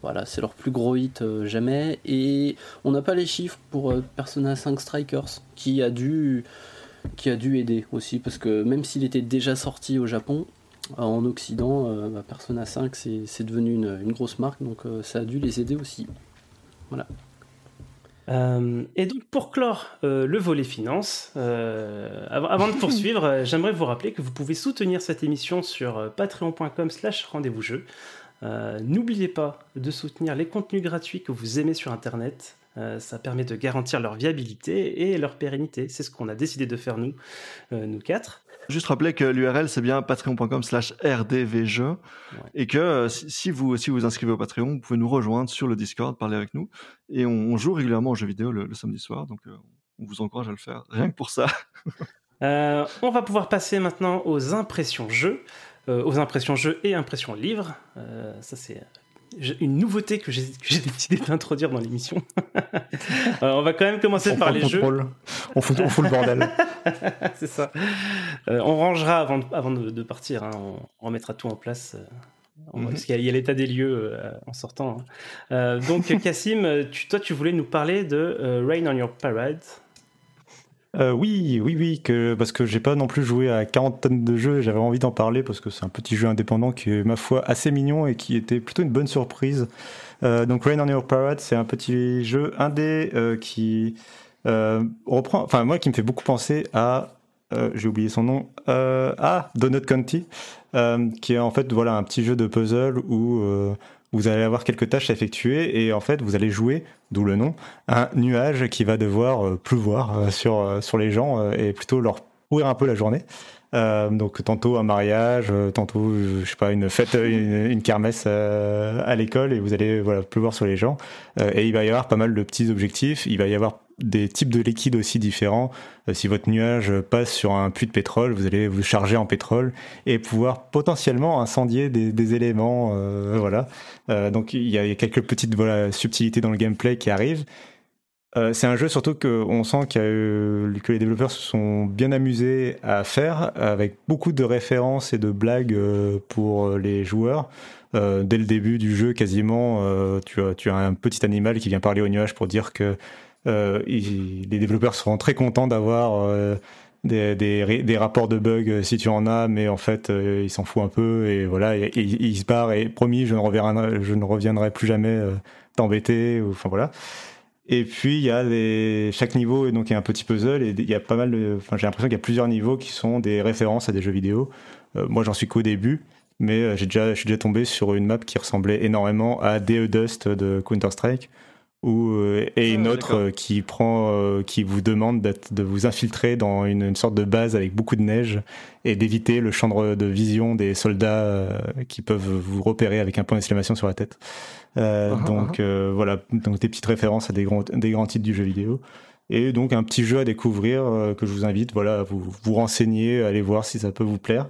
[SPEAKER 2] voilà, leur plus gros hit euh, jamais. Et on n'a pas les chiffres pour Persona 5 Strikers, qui a dû, qui a dû aider aussi, parce que même s'il était déjà sorti au Japon, en Occident, bah, Persona 5 c'est, devenu une, une, grosse marque, donc ça a dû les aider aussi. Voilà.
[SPEAKER 1] Euh, et donc pour clore euh, le volet finance, euh, avant, de poursuivre, j'aimerais vous rappeler que vous pouvez soutenir cette émission sur patreon.com slash rendez-vous jeu. N'oubliez pas de soutenir les contenus gratuits que vous aimez sur Internet. ça permet de garantir leur viabilité et leur pérennité. C'est ce qu'on a décidé de faire nous, nous quatre.
[SPEAKER 4] Juste rappeler que l'URL c'est bien patreon.com slash rdvjeux et que euh, si vous si vous inscrivez au Patreon, vous pouvez nous rejoindre sur le Discord, parler avec nous. Et on, joue régulièrement aux jeux vidéo le, samedi soir, donc euh, on vous encourage à le faire, rien que pour ça.
[SPEAKER 1] Euh, on va pouvoir passer maintenant aux impressions jeux, aux impressions jeux et impressions livres. ça c'est une nouveauté que j'ai décidé d'introduire dans l'émission. on va quand même commencer par les jeux.
[SPEAKER 3] On fout, on fout le bordel.
[SPEAKER 1] C'est ça. on rangera avant, avant de, partir. Hein. On, remettra tout en place. Mhm. Parce qu'il y a, l'état des lieux en sortant. Hein. donc, Cassim, tu, toi, tu voulais nous parler de Rain on Your Parade.
[SPEAKER 3] Euh, oui, oui, oui, parce que j'ai pas non plus joué à 40 tonnes de jeux, j'avais envie d'en parler parce que c'est un petit jeu indépendant qui est, ma foi, assez mignon et qui était plutôt une bonne surprise. Euh, donc Rain on Your Parade, c'est un petit jeu indé euh, qui reprend, enfin moi qui me fait beaucoup penser à, j'ai oublié son nom, à Donut County, qui est en fait voilà un petit jeu de puzzle où vous allez avoir quelques tâches à effectuer et en fait vous allez jouer, d'où le nom, un nuage qui va devoir euh, pleuvoir euh, sur, euh, sur les gens et plutôt leur pourrir un peu la journée. donc tantôt un mariage, tantôt je sais pas une fête, une, kermesse à l'école et vous allez voilà pleuvoir sur les gens. et il va y avoir pas mal de petits objectifs. Il va y avoir des types de liquides aussi différents. Euh, si votre nuage passe sur un puits de pétrole, vous allez vous charger en pétrole et pouvoir potentiellement incendier des, éléments. Euh, voilà. Euh, donc il y, a quelques petites subtilités dans le gameplay qui arrivent. c'est un jeu surtout qu'on sent que les développeurs se sont bien amusés à faire, avec beaucoup de références et de blagues pour les joueurs. dès le début du jeu, quasiment, tu, as, tu as un petit animal qui vient parler au nuage pour dire que euh, les développeurs seront très contents d'avoir euh, des, rapports de bugs euh, si tu en as, mais en fait, ils s'en foutent un peu et voilà, et, ils se barrent et promis, je ne reviendrai, je ne reviendrai plus jamais t'embêter. Enfin voilà. Et puis il y a chaque niveau donc il y a un petit puzzle et il y a pas mal de, j'ai l'impression qu'il y a plusieurs niveaux qui sont des références à des jeux vidéo. moi j'en suis qu'au début, mais j'ai déjà, je suis déjà tombé sur une map qui ressemblait énormément à DE Dust de Counter Strike ou euh, et une ah, autre euh, qui prend euh, qui vous demande de vous infiltrer dans une, sorte de base avec beaucoup de neige et d'éviter le champ de vision des soldats qui peuvent vous repérer avec un point d'exclamation sur la tête. Ah, ah, donc voilà, donc des petites références à des grands des grands titres du jeu vidéo. Et donc un petit jeu à découvrir que je vous invite voilà à vous vous renseigner, à aller voir si ça peut vous plaire.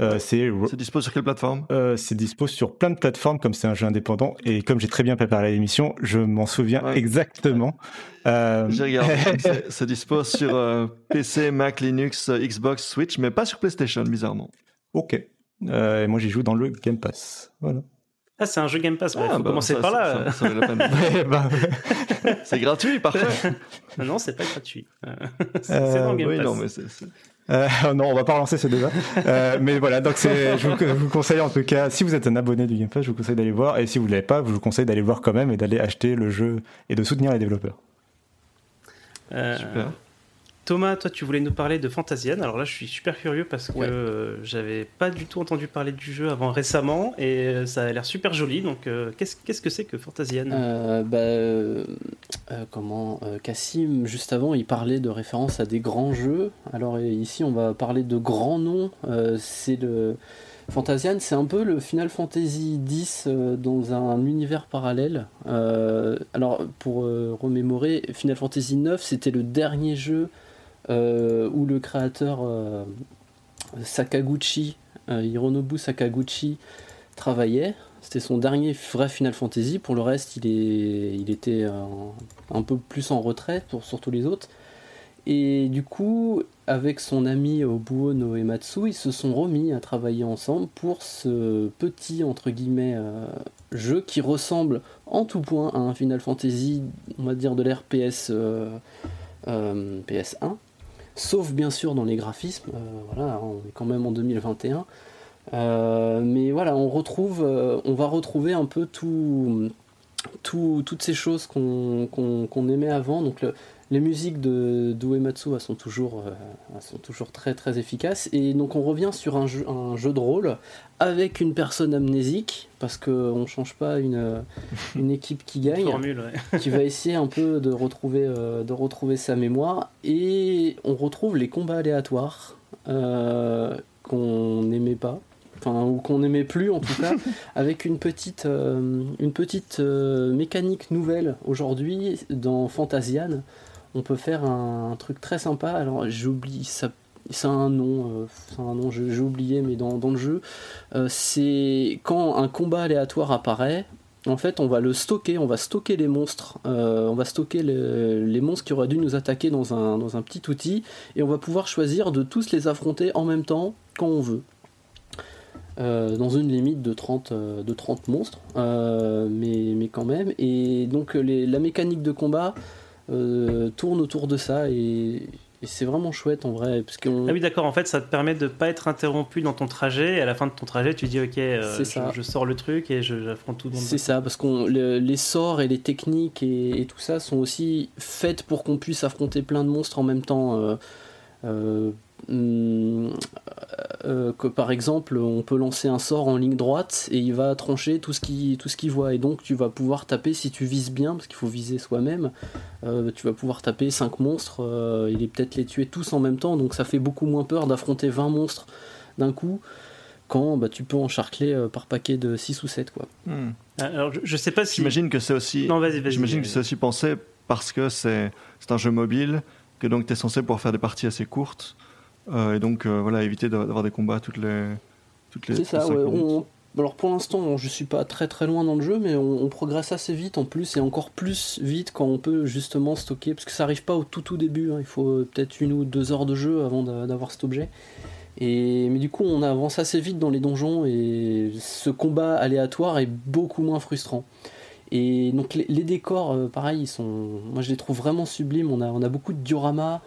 [SPEAKER 4] Euh, c'est dispo sur quelle plateforme?
[SPEAKER 3] Euh, C'est dispo sur plein de plateformes, comme c'est un jeu indépendant. Et comme j'ai très bien préparé l'émission, je m'en souviens exactement.
[SPEAKER 4] Euh... J'ai regardé. c'est dispo sur euh, PC, Mac, Linux, Xbox, Switch, mais pas sur PlayStation, bizarrement.
[SPEAKER 3] Ok. et moi, j'y joue dans le Game Pass. Voilà.
[SPEAKER 1] Ah, c'est un jeu Game Pass. Il faut bah, commencer par là.
[SPEAKER 4] C'est gratuit, parfait.
[SPEAKER 1] non, c'est pas gratuit. c'est dans le Game oui, Pass. Non, mais c'est
[SPEAKER 3] euh, non, on va pas relancer ce débat. Euh, mais voilà, donc c'est, je, vous, conseille en tout cas, si vous êtes un abonné du Game Pass, je vous conseille d'aller voir. Et si vous ne l'avez pas, je vous conseille d'aller voir quand même et d'aller acheter le jeu et de soutenir les développeurs.
[SPEAKER 1] Euh, Super. Thomas, toi, tu voulais nous parler de Fantasian. Alors là, je suis super curieux parce que euh, j'avais pas du tout entendu parler du jeu avant récemment et euh, ça a l'air super joli. Donc, euh, qu'est-ce que c'est que Fantasian?
[SPEAKER 2] Bah, Comment Cassim, juste avant, il parlait de référence à des grands jeux. Alors ici, on va parler de grands noms. c'est le. Fantasian, c'est un peu le Final Fantasy X dans un univers parallèle. alors, pour remémorer, Final Fantasy IX, c'était le dernier jeu euh, où le créateur euh, Sakaguchi, euh, Hironobu Sakaguchi, travaillait. C'était son dernier vrai Final Fantasy. Pour le reste, il, est, il était un, peu plus en retrait pour, sur tous les autres. Et du coup, avec son ami Obuo no Ematsu, ils se sont remis à travailler ensemble pour ce petit, jeu qui ressemble en tout point à un Final Fantasy, de l'ère PS, PS1 sauf bien sûr dans les graphismes, euh, voilà, on est quand même en 2021. Euh, mais voilà, on retrouve, euh, on va retrouver un peu tout, toutes ces choses qu'on aimait avant. Donc les musiques de d'Uematsu sont toujours, sont toujours très très efficaces. Et donc on revient sur un jeu, un jeu de rôle avec une personne amnésique, parce qu'on ne change pas une, une équipe qui gagne, qui va essayer un peu de retrouver, de retrouver sa mémoire. Et on retrouve les combats aléatoires qu'on n'aimait pas ou qu'on n'aimait plus en tout cas, avec une petite, euh, une petite euh, mécanique nouvelle aujourd'hui dans Fantasian. On peut faire un, truc très sympa. Alors j'oublie ça. C'est un nom, euh, un nom, j'ai oublié, mais dans, le jeu, c'est quand un combat aléatoire apparaît, en fait, on va le stocker, on va stocker les monstres, euh, on va stocker les monstres qui auraient dû nous attaquer dans un, dans un petit outil, et on va pouvoir choisir de tous les affronter en même temps quand on veut. Euh, dans une limite de 30, euh, de 30 monstres, mais, mais, quand même. Et donc la mécanique de combat tourne autour de ça, et, c'est vraiment chouette en vrai. Parce
[SPEAKER 1] Ah oui, d'accord, en fait, ça te permet de pas être interrompu dans ton trajet. Et à la fin de ton trajet, tu dis, ok, euh, je, sors le truc et j'affronte tout.
[SPEAKER 2] C'est ça, parce que les sorts et les techniques et, tout ça sont aussi faites pour qu'on puisse affronter plein de monstres en même temps. Euh, euh, euh, que par exemple on peut lancer un sort en ligne droite et il va trancher tout ce qu'il tout ce qu'il voit et donc tu vas pouvoir taper si tu vises bien parce qu'il faut viser soi-même euh, tu vas pouvoir taper 5 monstres euh, et peut-être les tuer tous en même temps donc ça fait beaucoup moins peur d'affronter 20 monstres d'un coup quand bah, tu peux encharcler par paquet de 6 ou 7 quoi.
[SPEAKER 1] Hmm. Alors je, sais pas si
[SPEAKER 4] j'imagine que c'est aussi
[SPEAKER 1] non vas-y, vas
[SPEAKER 4] j'imagine que c'est aussi pensé parce que c'est c'est un jeu mobile que donc tu es censé pouvoir faire des parties assez courtes euh, et donc, euh, voilà, éviter d'avoir des combats toutes les. Toutes les
[SPEAKER 2] c'est ça, alors pour l'instant, je suis pas très très loin dans le jeu, mais on, progresse assez vite en plus, et encore plus vite quand on peut justement stocker, parce que ça arrive pas au tout tout début, hein. il faut euh, peut-être une ou deux heures de jeu avant d'avoir cet objet. Et, mais du coup, on avance assez vite dans les donjons, et ce combat aléatoire est beaucoup moins frustrant. Et donc les, décors, pareil, ils sont, moi je les trouve vraiment sublimes, on a, on a beaucoup de dioramas.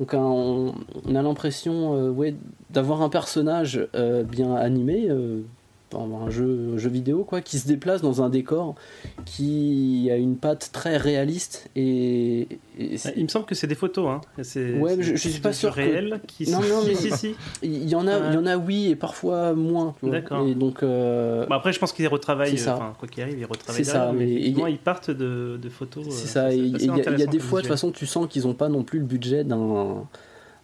[SPEAKER 2] Donc on, a l'impression euh, d'avoir un personnage euh, bien animé, euh, un jeu, jeu vidéo quoi, qui se déplace dans un décor qui a une patte très réaliste et,
[SPEAKER 1] il me semble que c'est des photos hein.
[SPEAKER 2] ouais je, je suis pas sûr
[SPEAKER 1] réel
[SPEAKER 2] qui non non mais il y en a il y en a oui et parfois moins
[SPEAKER 1] d'accord.
[SPEAKER 2] Et donc euh,
[SPEAKER 1] bah, après je pense qu'ils retravaillent enfin, quoi qu'il arrive ils retravaillent c'est ça mais ils partent de, de photos
[SPEAKER 2] c'est ça il y, a des fois de toute façon tu sens qu'ils ont pas non plus le budget d'un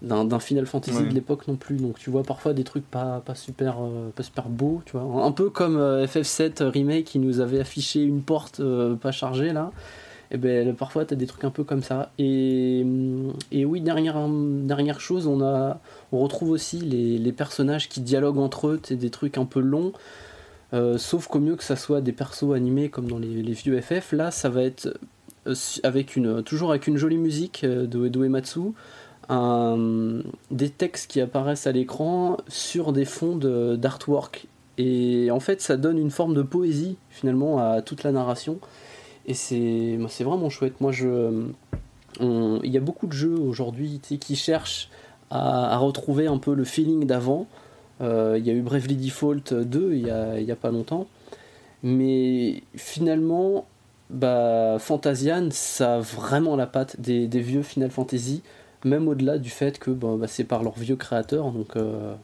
[SPEAKER 2] d'un Final Fantasy de l'époque non plus. Donc tu vois parfois des trucs pas, pas, super, euh, pas super beaux, tu vois. Un peu comme euh, FF7 Remake qui nous avait affiché une porte euh, pas chargée là. Et eh ben parfois tu as des trucs un peu comme ça. Et, et oui, dernière, dernière chose, on, a, on retrouve aussi les, les personnages qui dialoguent entre eux, des trucs un peu longs. sauf qu'au mieux que ça soit des persos animés comme dans les, les vieux FF, là ça va être avec une, toujours avec une jolie musique de Des textes qui apparaissent à l'écran sur des fonds d'artwork. Et en fait, ça donne une forme de poésie finalement à toute la narration. Et c'est vraiment chouette. Moi, je, il y a beaucoup de jeux aujourd'hui qui cherchent à, retrouver un peu le feeling d'avant. Euh, il y a eu Bravely Default 2 il y a, a pas longtemps. Mais finalement, bah, Fantasian, ça a vraiment la patte des vieux Final Fantasy même au-delà du fait que bah, c'est par leur vieux créateur. Donc, euh,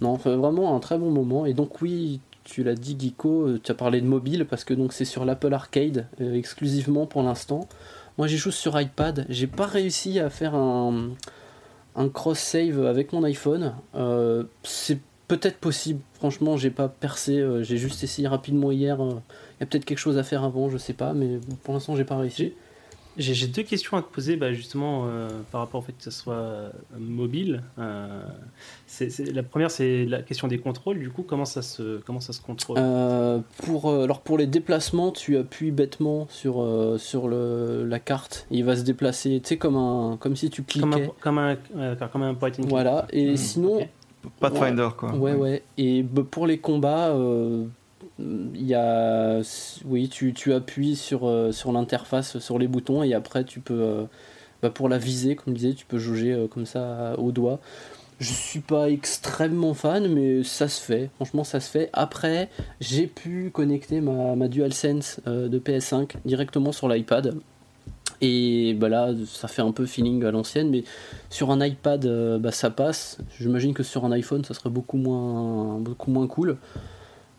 [SPEAKER 2] non, vraiment un très bon moment. Et donc, oui, tu l'as dit, Geeko, euh, tu as parlé de mobile parce que donc c'est sur l'Apple Arcade euh, exclusivement pour l'instant. Moi, j'ai joué sur iPad. J'ai pas réussi à faire un, un cross-save avec mon iPhone. c'est peut-être possible. Franchement, j'ai pas percé. j'ai juste essayé rapidement hier. Il y a peut-être quelque chose à faire avant, je sais pas, mais pour l'instant, j'ai pas réussi.
[SPEAKER 1] J'ai deux questions à te poser, bah, justement, euh, par rapport au fait que ce soit euh, mobile. Euh, la première, c'est la question des contrôles. Du coup, comment ça se, comment ça se contrôle?
[SPEAKER 2] Pour, Alors, pour les déplacements, tu appuies bêtement sur, sur le, la carte. Il va se déplacer, tu sais, comme, un, comme si tu cliquais.
[SPEAKER 1] Comme un, comme un, point and
[SPEAKER 2] Voilà, et hmm, sinon.
[SPEAKER 4] Pathfinder, quoi.
[SPEAKER 2] Ouais, ouais. Et bah, pour les combats il y a, oui, tu, tu appuies sur, euh, sur l'interface, sur les boutons, et après tu peux, euh, bah pour la viser, comme je disais, tu peux jauger euh, comme ça au doigt. Je suis pas extrêmement fan, mais ça se fait. Franchement, ça se fait. Après, j'ai pu connecter ma, ma DualSense de PS5 directement sur l'iPad. Et bah là, ça fait un peu feeling à l'ancienne, mais sur un iPad, bah, ça passe. J'imagine que sur un iPhone, ça serait beaucoup moins, beaucoup moins cool.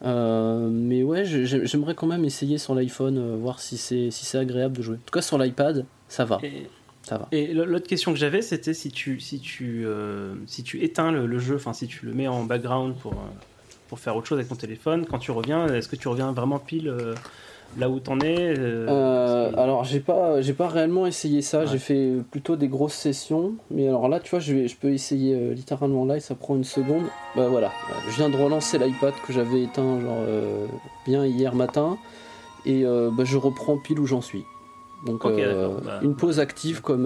[SPEAKER 2] Euh, mais ouais, j'aimerais quand même essayer sur l'iPhone, euh, voir si c'est si c'est agréable de jouer. En tout cas, sur l'iPad, ça va.
[SPEAKER 1] Et,
[SPEAKER 2] ça va.
[SPEAKER 1] Et l'autre question que j'avais, c'était si tu si tu euh, si tu éteins le, jeu, enfin si tu le mets en background pour pour faire autre chose avec ton téléphone, quand tu reviens, est-ce que tu reviens vraiment pile là où t'en es
[SPEAKER 2] euh, Alors j'ai pas j'ai pas réellement essayé ça. J'ai fait plutôt des grosses sessions. Mais alors là, tu vois, je, vais, je peux essayer littéralement là et ça prend une seconde. Bah voilà, je viens de relancer l'iPad que j'avais éteint genre bien hier matin et bah, je reprends pile où j'en suis. Donc bah, une pause active comme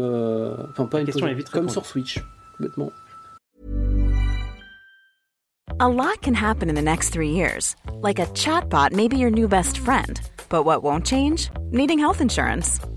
[SPEAKER 2] enfin pas une pause, comme sur Switch, complètement.
[SPEAKER 5] A lot can happen in the next three years. Like a chatbot may be your new best friend. But what won't change? Needing health insurance.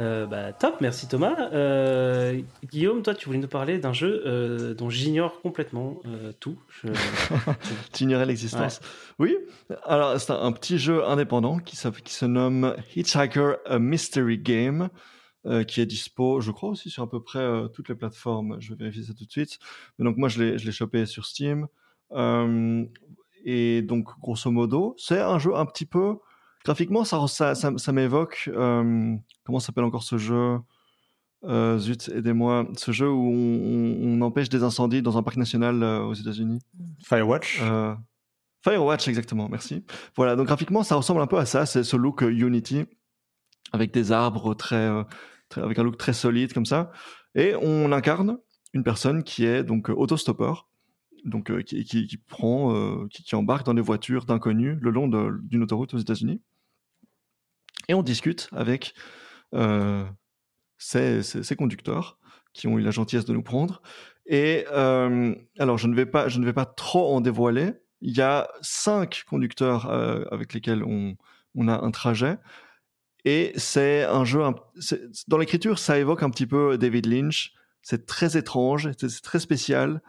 [SPEAKER 1] Euh, bah, top, merci Thomas. Euh, Guillaume, toi, tu voulais nous parler d'un jeu euh, dont j'ignore complètement tout. Je...
[SPEAKER 4] tu ignorais l'existence. Oui, alors c'est un, petit jeu indépendant qui, qui se nomme Hitchhiker A Mystery Game. Qui est dispo, je crois aussi sur à peu près toutes les plateformes. Je vais vérifier ça tout de suite. Mais donc moi, je l'ai chopé sur Steam. et donc, grosso modo, c'est un jeu un petit peu graphiquement, ça, ça, ça, m'évoque. Euh, comment s'appelle encore ce jeu? Euh, Zut, aidez-moi. Ce jeu où on, empêche des incendies dans un parc national euh, aux États-Unis.
[SPEAKER 3] Firewatch.
[SPEAKER 4] Firewatch, exactement. Merci. Voilà. Donc graphiquement, ça ressemble un peu à ça. C'est ce look Unity avec des arbres très, avec un look très solide comme ça. Et on incarne une personne qui est donc autostoppeur donc qui, qui, qui, prend, qui, qui, embarque dans des voitures d'inconnus le long d'une autoroute aux États-Unis et on discute avec euh, ces, conducteurs qui ont eu la gentillesse de nous prendre. Et euh, alors, je ne, vais pas, je ne vais pas trop en dévoiler. Il y a cinq conducteurs euh, avec lesquels on, a un trajet. Et c'est un jeu. Dans l'écriture, ça évoque un petit peu David Lynch. C'est très étrange, c'est très spécial.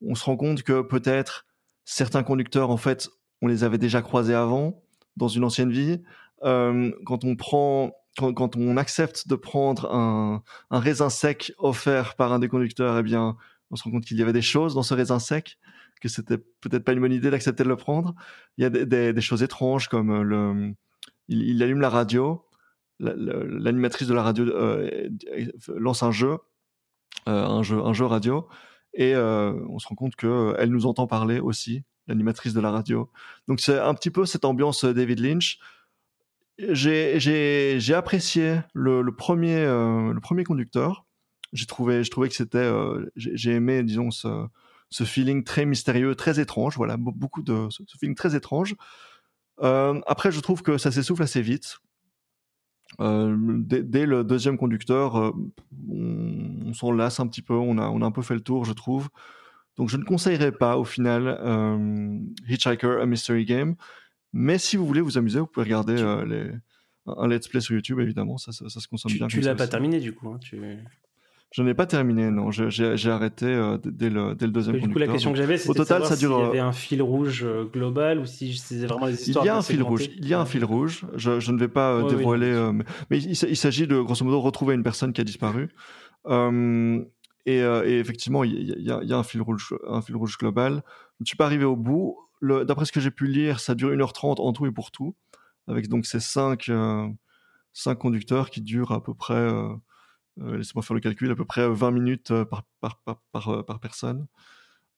[SPEAKER 4] On se rend compte que peut-être certains conducteurs, en fait, on les avait déjà croisés avant, dans une ancienne vie. Euh, quand on prend quand, on accepte de prendre un, raisin sec offert par un des conducteurs, eh bien, on se rend compte qu'il y avait des choses dans ce raisin sec, que c'était peut-être pas une bonne idée d'accepter de le prendre. Il y a des, choses étranges comme le, il, allume la radio, l'animatrice de la radio euh, lance un jeu, euh, un jeu, un jeu radio, et on se rend compte que elle nous entend parler aussi, l'animatrice de la radio. Donc c'est un petit peu cette ambiance David Lynch j'ai apprécié le, premier, euh, le premier conducteur. J'ai trouvé, je trouvais que c'était, euh, j'ai aimé, disons, ce, ce, feeling très mystérieux, très étrange. Voilà, beaucoup de ce, feeling très étrange. Euh, après, je trouve que ça s'essouffle assez vite. Dès, dès, le deuxième conducteur, on, on s'en lasse un petit peu. On a, on a un peu fait le tour, je trouve. Donc, je ne conseillerais pas au final Hitchhiker, a Mystery Game. Mais si vous voulez vous amuser, vous pouvez regarder euh, les, un let's play sur YouTube, évidemment, ça, ça, se consomme bien.
[SPEAKER 1] Tu l'as pas terminé du coup hein, tu...
[SPEAKER 4] Je n'ai pas terminé, non. J'ai arrêté euh, dès, le, dès le deuxième
[SPEAKER 1] Du coup, la question que j'avais, c'était
[SPEAKER 4] de total, ça dure.
[SPEAKER 1] S'il y avait un fil rouge euh, global ou si c'est vraiment des histoires.
[SPEAKER 4] Il y a un fil rouge. Il y a un fil rouge. Je, je ne vais pas dévoiler, mais, il, s'agit de grosso modo retrouver une personne qui a disparu. Et, et, effectivement, il y, y, a, un fil rouge, un fil rouge global. Je ne suis pas arrivé au bout d'après ce que j'ai pu lire, ça dure 1h30 en tout et pour tout, avec donc ces 5 euh, conducteurs qui durent à peu près, euh, euh, laissez-moi faire le calcul, à peu près 20 minutes par, par, par, par, personne.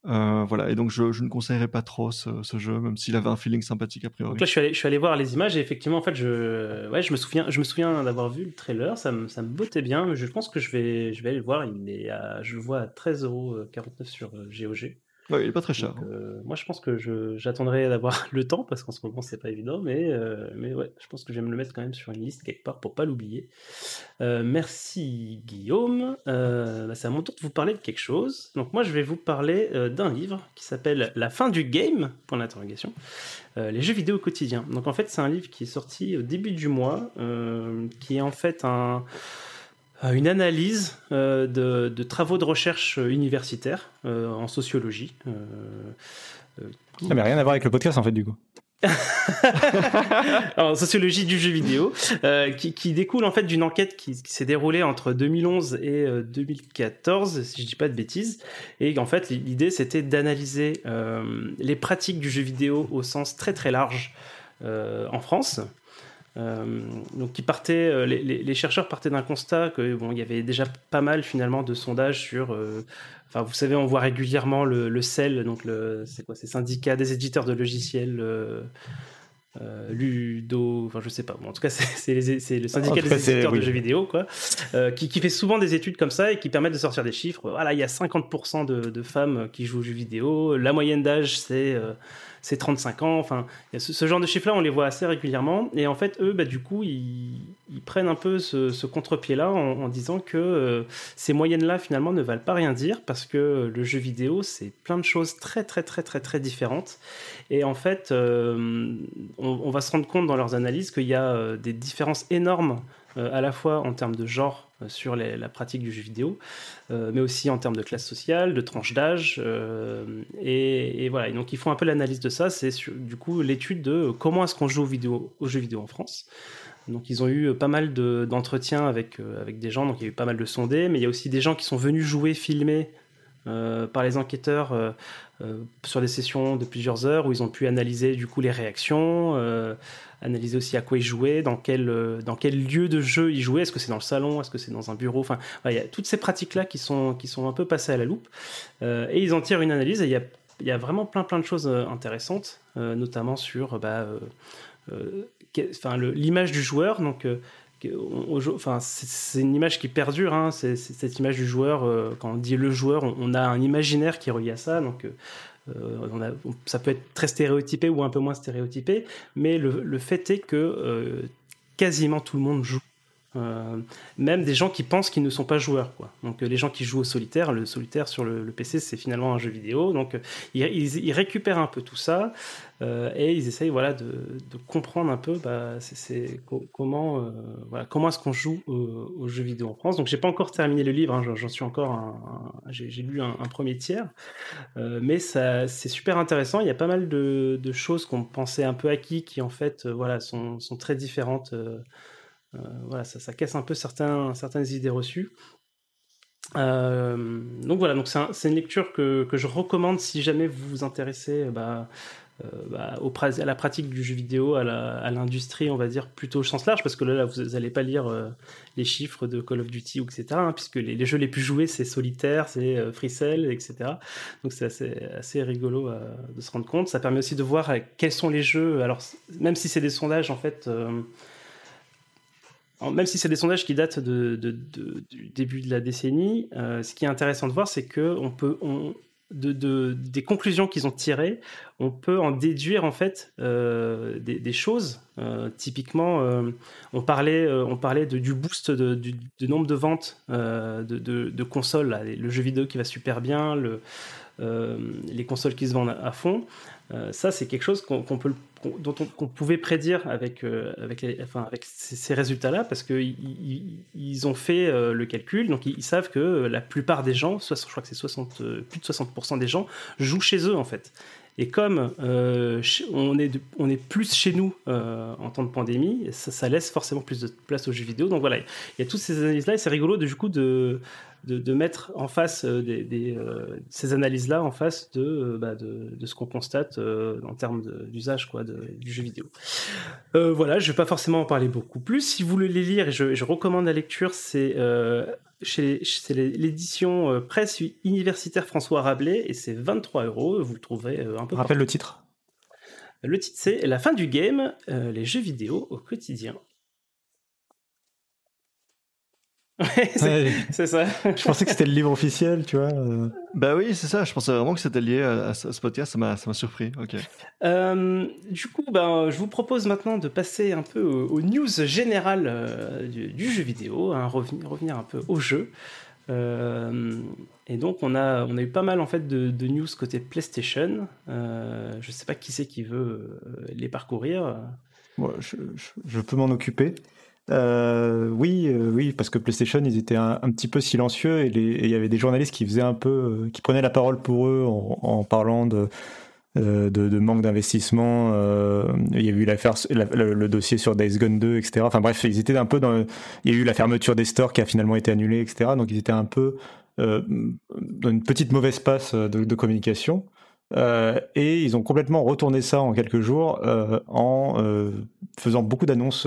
[SPEAKER 4] voilà, et donc je, je, ne conseillerais pas trop ce, jeu, même s'il avait un feeling sympathique a priori.
[SPEAKER 1] Là, je suis, allé, je suis allé voir les images et effectivement, en fait, je, ouais, je me souviens, je me souviens d'avoir vu le trailer, ça me, ça me bottait bien, je pense que je vais, je vais aller le voir. Il est je le vois à 13,49€ sur GOG.
[SPEAKER 4] Ouais, il est pas très cher.
[SPEAKER 1] Donc, euh, moi, je pense que j'attendrai d'avoir le temps parce qu'en ce moment, c'est pas évident, mais, euh, mais ouais, je pense que je vais me le mettre quand même sur une liste quelque part pour pas l'oublier. Euh, merci Guillaume. Bah, c'est à mon tour de vous parler de quelque chose. Donc, moi, je vais vous parler d'un livre qui s'appelle La fin du game pour l'interrogation. Euh, les jeux vidéo quotidiens. Donc, en fait, c'est un livre qui est sorti au début du mois, qui est en fait un une analyse euh, de, de travaux de recherche euh, universitaires euh, en sociologie. qui-
[SPEAKER 3] Ça n'a rien à voir avec le podcast en fait du coup.
[SPEAKER 1] en sociologie du jeu vidéo, euh, qui, qui découle en fait d'une enquête qui, qui s'est déroulée entre 2011 et euh, 2014, si je dis pas de bêtises. Et en fait, l'idée c'était d'analyser euh, les pratiques du jeu vidéo au sens très très large en France. Euh, donc, qui partait, euh, les, chercheurs partaient d'un constat que bon, il y avait déjà pas mal finalement de sondages sur. euh, Enfin, vous savez, on voit régulièrement le, le CEL, donc le, c'est quoi, c'est syndicat des éditeurs de logiciels. euh, Ludo, enfin je sais pas. Bon, en tout cas, c'est le syndicat des éditeurs de jeux vidéo, quoi, qui, qui fait souvent des études comme ça et qui permettent de sortir des chiffres. Voilà, il y a 50% de, de femmes qui jouent aux jeux vidéo. La moyenne d'âge, c'est c'est 35 ans. Enfin, ce, genre de chiffres-là, on les voit assez régulièrement. Et en fait, eux, bah, du coup, ils, prennent un peu ce, contre-pied-là en, disant que euh, ces moyennes-là, finalement, ne valent pas rien dire parce que le jeu vidéo, c'est plein de choses très, très, très, très, très différentes. Et en fait, euh, on, va se rendre compte dans leurs analyses qu'il y a euh, des différences énormes à la fois en termes de genre sur les- la pratique du jeu vidéo, euh, mais aussi en termes de classe sociale, de tranche d'âge. euh, et, voilà, et donc ils font un peu l'analyse de ça. C'est sur- du coup l'étude de comment est-ce qu'on joue aux, vidéo, aux jeux vidéo en France. Donc ils ont eu euh, pas mal de- d'entretiens avec, euh, avec des gens, donc il y a eu pas mal de sondés, mais il y a aussi des gens qui sont venus jouer, filmer euh, par les enquêteurs euh, euh, sur des sessions de plusieurs heures où ils ont pu analyser du coup les réactions, euh, analyser aussi à quoi ils jouaient, dans quel, euh, dans quel lieu de jeu ils jouaient, est-ce que c'est dans le salon, est-ce que c'est dans un bureau, enfin il y a toutes ces pratiques-là qui sont, qui sont un peu passées à la loupe. Euh, et ils en tirent une analyse et il y a, il y a vraiment plein plein de choses euh, intéressantes, notamment sur bah, euh, l'image du joueur, donc enfin, c'est une image qui perdure, hein, c'est cette image du joueur, quand on dit le joueur, on, a un imaginaire qui est relié à ça, donc on a- ça peut être très stéréotypé ou un peu moins stéréotypé, mais le, le fait est que euh, quasiment tout le monde joue. Euh, même des gens qui pensent qu'ils ne sont pas joueurs. Quoi. Donc euh, les gens qui jouent au solitaire, le solitaire sur le, PC c'est finalement un jeu vidéo. Donc euh, ils, récupèrent un peu tout ça et ils essayent voilà, de, comprendre un peu bah, comment, voilà, comment est-ce qu'on joue au- aux jeux vidéo en France. Donc j'ai pas encore terminé le livre, hein, j'en- suis encore j'ai lu un, premier tiers, mais c'est super intéressant. Il y a pas mal de, de choses qu'on pensait un peu acquis qui en fait voilà, sont, sont très différentes. Euh, voilà, ça, ça casse un peu certains, certaines idées reçues. Euh, donc voilà, donc c'est un- c'est une lecture que, que je recommande si jamais vous vous intéressez bah, euh, bah, au pra- à la pratique du jeu vidéo, à l'industrie, on va dire plutôt au sens large, parce que là, vous n'allez pas lire les chiffres de Call of Duty, etc., hein, puisque les, jeux les plus joués, c'est Solitaire, c'est euh, Free Cell, etc. Donc c'est assez, assez rigolo de se rendre compte. Ça permet aussi de voir quels sont les jeux, alors même si c'est des sondages, en fait... même si c'est des sondages qui datent du début de la décennie, euh, ce qui est intéressant de voir, c'est que des conclusions qu'ils ont tirées, on peut en déduire en fait euh, des, choses. Euh, typiquement, on parlait, du boost du, nombre de ventes de, consoles, le jeu vidéo qui va super bien, le, les consoles qui se vendent à fond. Euh, ça, c'est quelque chose qu'on dont on, pouvait prédire avec, euh, ces, résultats-là, parce qu'ils ils, ont fait euh, le calcul, donc ils, savent que la plupart des gens, je crois que c'est 60, plus de 60% des gens, jouent chez eux en fait. Et comme on, est plus chez nous en temps de pandémie, ça, ça laisse forcément plus de place aux jeux vidéo. Donc voilà, il y a toutes ces analyses-là et c'est rigolo de, du coup de, de, de mettre en face euh, des, des, euh, ces analyses-là en face de, euh, bah, de, de ce qu'on constate en termes d'usage quoi, du jeu vidéo. Voilà, je vais pas forcément en parler beaucoup plus. Si vous voulez les lire, et je, je recommande la lecture, c'est chez, l'édition euh, presse universitaire François Rabelais et c'est 23 euros. Vous le trouverez euh, un peu
[SPEAKER 3] Rappelle le titre.
[SPEAKER 1] Le titre c'est La fin du game, euh, les jeux vidéo au quotidien. C'est ça.
[SPEAKER 3] je pensais que c'était le livre officiel, tu vois.
[SPEAKER 4] Bah oui, c'est ça. Je pensais vraiment que c'était lié à, ce podcast. Ça m'a, ça m'a surpris. Ok.
[SPEAKER 1] du coup, ben, je vous propose maintenant de passer un peu aux, news générales du, jeu vidéo, hein, revenir, revenir un peu au jeu. Euh, et donc on a, on a eu pas mal en fait de, news côté PlayStation. Euh, je sais pas qui c'est qui veut euh, les parcourir.
[SPEAKER 3] je, peux m'en occuper. Oui, oui, parce que PlayStation, ils étaient un, petit peu silencieux et il y avait des journalistes qui faisaient un peu, qui prenaient la parole pour eux en parlant de, euh, manque d'investissement. Euh, il y a eu l'affaire, le, dossier sur Days Gone 2, etc. Enfin bref, ils étaient un peu dans. Il y a eu la fermeture des stores qui a finalement été annulée, etc. Donc ils étaient un peu euh, dans une petite mauvaise passe de, communication. Et ils ont complètement retourné ça en quelques jours en faisant beaucoup d'annonces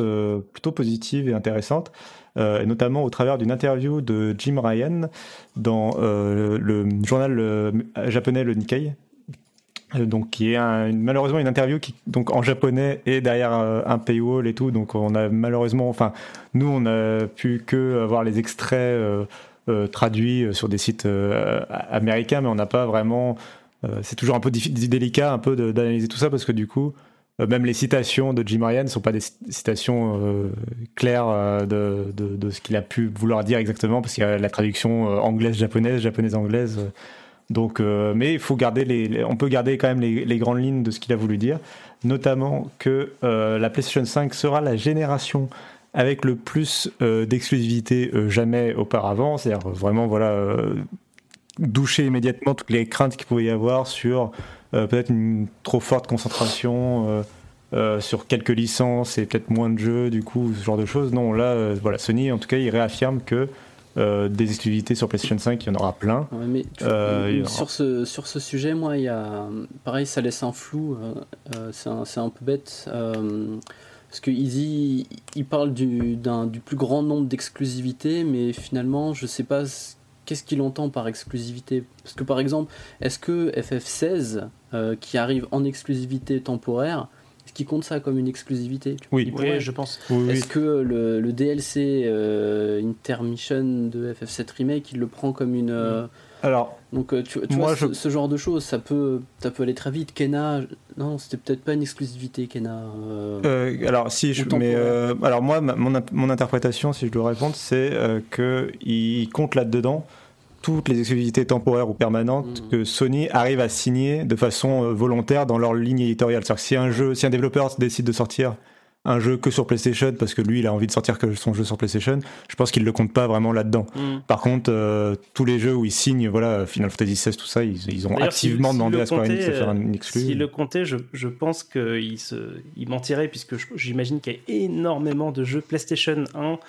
[SPEAKER 3] plutôt positives et intéressantes, et notamment au travers d'une interview de Jim Ryan dans le journal japonais le Nikkei, euh, donc qui est malheureusement une interview qui donc en japonais et derrière euh, un paywall et tout. Donc on a malheureusement enfin nous on a pu que avoir les extraits euh, traduits sur des sites américains mais on n'a pas vraiment c'est toujours un peu délicat un peu d'analyser tout ça parce que du coup même les citations de Jim Ryan ne sont pas des citations claires de, de, ce qu'il a pu vouloir dire exactement parce qu'il y a la traduction anglaise japonaise japonaise anglaise donc, euh, mais faut garder les, on peut garder quand même les, grandes lignes de ce qu'il a voulu dire, notamment que euh, la PlayStation 5 sera la génération avec le plus euh, d'exclusivité jamais auparavant, c'est-à-dire vraiment voilà doucher immédiatement toutes les craintes qu'il pouvait y avoir sur peut-être une trop forte concentration. sur quelques licences et peut-être moins de jeux, du coup, ce genre de choses. Non, là, voilà, Sony, en tout cas, il réaffirme que euh, des exclusivités sur PlayStation 5, il y en aura plein.
[SPEAKER 2] mais euh, sur, ce, sur ce sujet, moi, il y a. Pareil, ça laisse un flou. Euh, c'est un, un, peu bête. parce que Easy, il parle du, du plus grand nombre d'exclusivités, mais finalement, je sais pas qu'est-ce qu'il entend par exclusivité? Parce que par exemple, est-ce que FF16, qui arrive en exclusivité temporaire, qui compte ça comme une exclusivité?
[SPEAKER 1] Oui, je pense.
[SPEAKER 2] Est-ce que le, le DLC euh, Intermission de FF7 Remake, il le prend comme une. Euh,
[SPEAKER 3] alors,
[SPEAKER 2] donc euh, tu, vois, ce, genre de choses, ça peut, ça peut aller très vite. Kena, non, c'était peut-être pas une exclusivité, Kena.
[SPEAKER 3] alors si, je, mais alors moi, mon, mon, interprétation, si je dois répondre, c'est que il compte là-dedans toutes les exclusivités temporaires ou permanentes mm. que Sony arrive à signer de façon euh, volontaire dans leur ligne éditoriale. C'est-à-dire que si un jeu, si un développeur décide de sortir un jeu que sur PlayStation parce que lui il a envie de sortir que son jeu sur PlayStation, je pense qu'il le compte pas vraiment là-dedans. Mm. Par contre, euh, tous les jeux où ils signent, voilà, Final Fantasy XVI, tout ça, ils, ont activement demandé à Square Enix de faire un exclu.
[SPEAKER 1] S'il le comptait, je, je pense qu'il il mentirait puisque j'imagine qu'il y a énormément de jeux PlayStation 1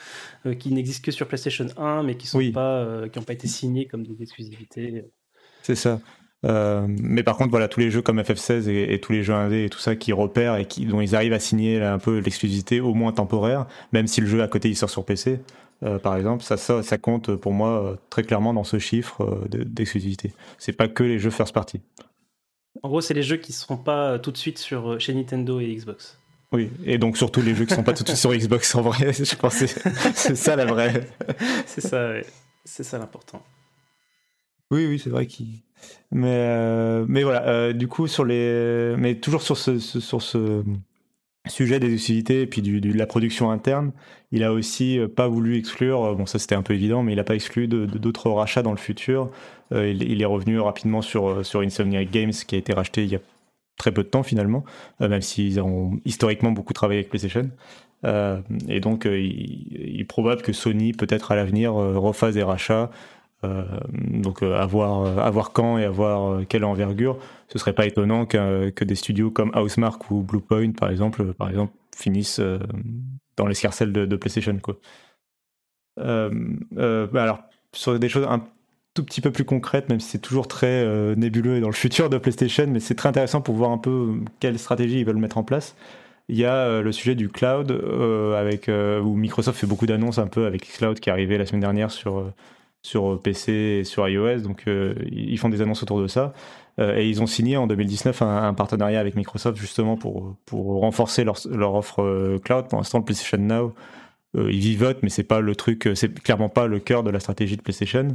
[SPEAKER 1] euh, qui n'existent que sur PlayStation 1 mais qui sont pas, euh, qui n'ont pas été signés comme des exclusivités.
[SPEAKER 3] C'est ça. Euh, mais par contre, voilà, tous les jeux comme FF16 et, tous les jeux indés et tout ça qui repèrent et qui, dont ils arrivent à signer un peu l'exclusivité, au moins temporaire, même si le jeu à côté il sort sur PC, euh, par exemple, ça, ça, ça, compte pour moi euh, très clairement dans ce chiffre d'exclusivité. C'est pas que les jeux first party.
[SPEAKER 1] En gros, c'est les jeux qui seront pas tout de suite sur, chez Nintendo et Xbox.
[SPEAKER 3] Oui, et donc surtout les jeux qui sont pas tout de suite sur Xbox en vrai, je pense c'est ça la vraie.
[SPEAKER 1] c'est ça, c'est ça l'important.
[SPEAKER 3] Oui, oui, c'est vrai qu'il mais, euh, mais voilà, euh, du coup, sur les, mais toujours sur ce, sur ce sujet des utilités et puis du, de la production interne, il a aussi euh, pas voulu exclure, bon ça c'était un peu évident, mais il n'a pas exclu d'autres rachats dans le futur. il, est revenu rapidement sur, sur Insomniac Games qui a été racheté il y a très peu de temps finalement, même s'ils ont historiquement beaucoup travaillé avec PlayStation. et donc il, est probable que Sony peut-être à l'avenir refasse des rachats donc euh, à voir, euh, quand et à voir quelle envergure. Ce serait pas étonnant que, des studios comme Housemark ou Bluepoint, par exemple, par exemple finissent dans l'escarcelle de, de PlayStation. Quoi. Bah, alors, sur des choses un tout petit peu plus concrètes, même si c'est toujours très nébuleux dans le futur de PlayStation, mais c'est très intéressant pour voir un peu quelle stratégie ils veulent mettre en place. Il y a le sujet du cloud, avec, où Microsoft fait beaucoup d'annonces un peu avec Cloud qui est arrivé la semaine dernière sur sur euh, PC et sur iOS, donc euh, ils font des annonces autour de ça. Euh, et ils ont signé en 2019 un, partenariat avec Microsoft justement pour, pour renforcer leur, offre cloud. Pour l'instant, PlayStation Now ils vivotent, mais c'est pas le truc, c'est clairement pas le cœur de la stratégie de PlayStation.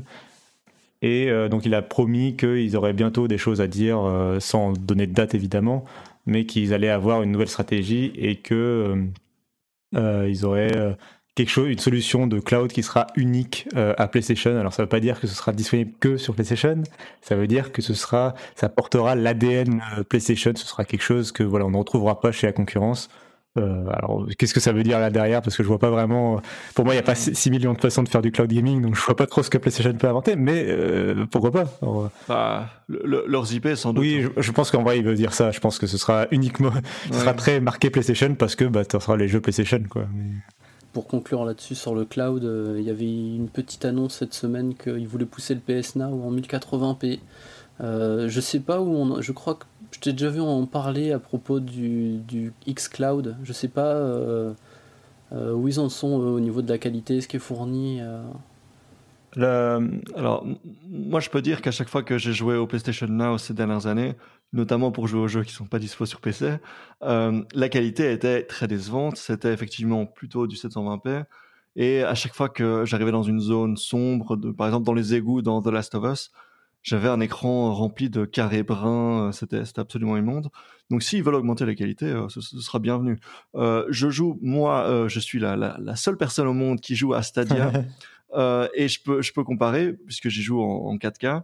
[SPEAKER 3] Et donc il a promis qu'ils auraient bientôt des choses à dire, sans donner de date évidemment, mais qu'ils allaient avoir une nouvelle stratégie et que ils auraient quelque chose, une solution de cloud qui sera unique euh, à PlayStation. Alors ça veut pas dire que ce sera disponible que sur PlayStation, ça veut dire que ce sera, ça portera l'ADN euh, PlayStation. Ce sera quelque chose que voilà, on ne retrouvera pas chez la concurrence. Euh, alors, qu'est-ce que ça veut dire là derrière? Parce que je vois pas vraiment. Pour moi, il n'y a pas 6 millions de façons de faire du cloud gaming, donc je vois pas trop ce que PlayStation peut inventer. Mais euh, pourquoi pas?
[SPEAKER 4] Bah, Leurs IP, sans doute.
[SPEAKER 3] Oui, je, pense qu'en vrai, il veut dire ça. Je pense que ce sera uniquement, ce sera très marqué PlayStation parce que bah, ce sera les jeux PlayStation, quoi. Mais
[SPEAKER 2] pour conclure là-dessus sur le cloud, euh, il y avait une petite annonce cette semaine qu'ils voulaient pousser le PS Now en 1080p. Euh, je sais pas où on. Je crois que je t'ai déjà vu en parler à propos du, du xCloud. Je sais pas euh, où ils en sont au niveau de la qualité, ce qui est fourni.
[SPEAKER 4] Alors, moi je peux dire qu'à chaque fois que j'ai joué au PlayStation Now ces dernières années, notamment pour jouer aux jeux qui sont pas dispo sur PC, euh, la qualité était très décevante. C'était effectivement plutôt du 720p. Et à chaque fois que j'arrivais dans une zone sombre, de, par exemple dans les égouts dans The Last of Us, j'avais un écran rempli de carrés bruns. Euh, c'était absolument immonde. Donc s'ils veulent augmenter la qualité, euh, ce, sera bienvenu. je joue, moi, je suis la, la, la, seule personne au monde qui joue à Stadia. et je peux, je peux comparer, puisque j'y joue en, en 4K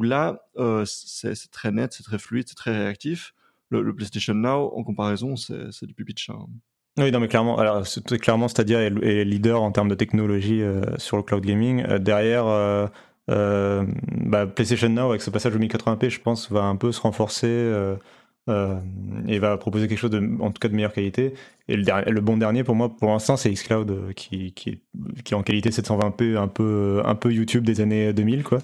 [SPEAKER 4] là, euh, c'est très net, c'est très fluide, c'est très réactif. Le, PlayStation Now, en comparaison, c'est du pipi de chat. Hein.
[SPEAKER 3] Oui, non, mais clairement, alors clairement, Stadia est, leader en termes de technologie euh, sur le cloud gaming. Euh, derrière, bah, PlayStation Now avec ce passage au 1080p, je pense, va un peu se renforcer euh, et va proposer quelque chose de, en tout cas de meilleure qualité. Et le, le bon dernier pour moi, pour l'instant, c'est Xcloud euh, qui, qui, qui est en qualité 720p, un peu, un peu YouTube des années 2000, quoi.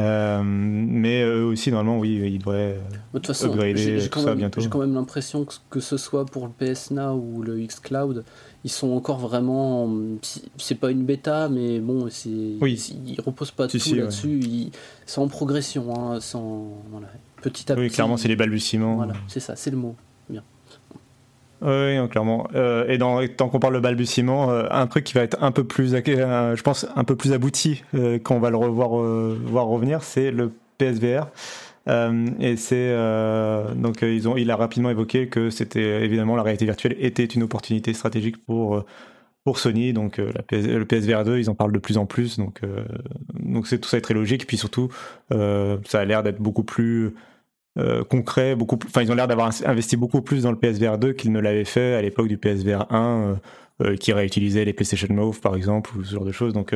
[SPEAKER 3] Euh, mais eux aussi, normalement, oui, ils devraient de toute façon, j'ai
[SPEAKER 2] quand même l'impression que, que ce soit pour le PS Now ou le Xcloud, ils sont encore vraiment. C'est pas une bêta, mais bon, oui. ils reposent pas tout là-dessus. C'est en progression, hein, sans, voilà, petit à
[SPEAKER 3] oui, clairement, c'est les balbutiements.
[SPEAKER 2] Voilà, c'est ça, c'est le mot. Bien.
[SPEAKER 3] Oui, clairement. Euh, et dans, tant qu'on parle de balbutiement, euh, un truc qui va être un peu plus, euh, je pense, un peu plus abouti quand on va le revoir voir revenir, c'est le PSVR. et c'est donc ils ont, il a rapidement évoqué que c'était évidemment la réalité virtuelle était une opportunité stratégique pour pour Sony. Donc la le PSVR 2, ils en parlent de plus en plus. Donc donc c'est tout ça est très logique. Puis surtout, ça a l'air d'être beaucoup plus euh, concret, beaucoup enfin ils ont l'air d'avoir investi beaucoup plus dans le PSVR 2 qu'ils ne l'avaient fait à l'époque du PSVR 1 euh, euh, qui réutilisait les PlayStation Move par exemple ou ce genre de choses. Donc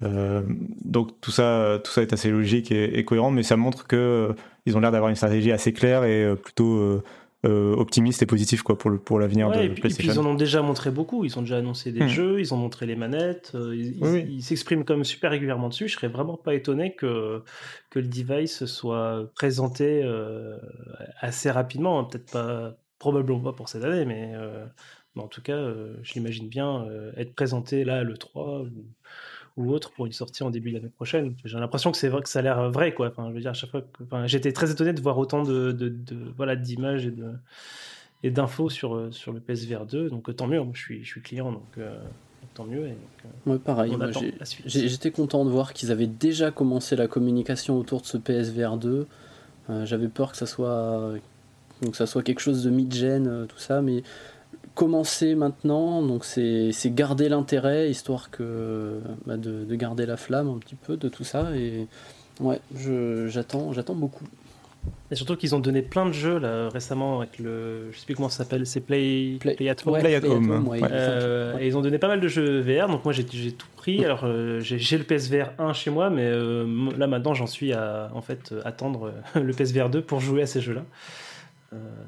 [SPEAKER 3] donc tout ça tout ça est assez logique et, cohérent, mais ça montre que ils ont l'air d'avoir une stratégie assez claire et plutôt euh, optimiste et positif quoi pour le pour l'avenir de PlayStation. Et puis
[SPEAKER 1] ils en ont déjà montré beaucoup. Ils ont déjà annoncé des hmm. jeux, ils ont montré les manettes. Euh, ils s'expriment comme super régulièrement dessus. Je serais vraiment pas étonné que que le device soit présenté euh, assez rapidement. Hein. Peut-être pas, probablement pas pour cette année, mais, mais en tout cas, je l'imagine bien être présenté là le 3 ou autre pour une sortie en début de l'année prochaine. J'ai l'impression que c'est vrai que ça a l'air vrai, quoi. Enfin, je veux dire, à chaque fois, enfin, j'étais très étonné de voir autant de, de, voilà d'images et de et d'infos sur sur le PSVR 2. Donc tant mieux. Moi, je suis je suis client, donc. Euh, tant mieux. Et
[SPEAKER 2] euh, pareil. J'étais content de voir qu'ils avaient déjà commencé la communication autour de ce PSVR 2. Euh, j'avais peur que ça soit donc ça soit quelque chose de mid-gen, tout ça, mais commencer maintenant, donc c'est garder l'intérêt, histoire que bah, de, garder la flamme un petit peu de tout ça. Et ouais, j'attends beaucoup.
[SPEAKER 1] Et surtout qu'ils ont donné plein de jeux là récemment avec le, je sais plus comment ça s'appelle, c'est Play, Play, at Home.
[SPEAKER 3] Play at Home.
[SPEAKER 1] Euh, et ils ont donné pas mal de jeux VR, donc moi j'ai tout pris. Alors euh, j'ai le PSVR 1 chez moi, mais euh, là maintenant j'en suis à en fait attendre le PSVR 2 pour jouer à ces jeux-là.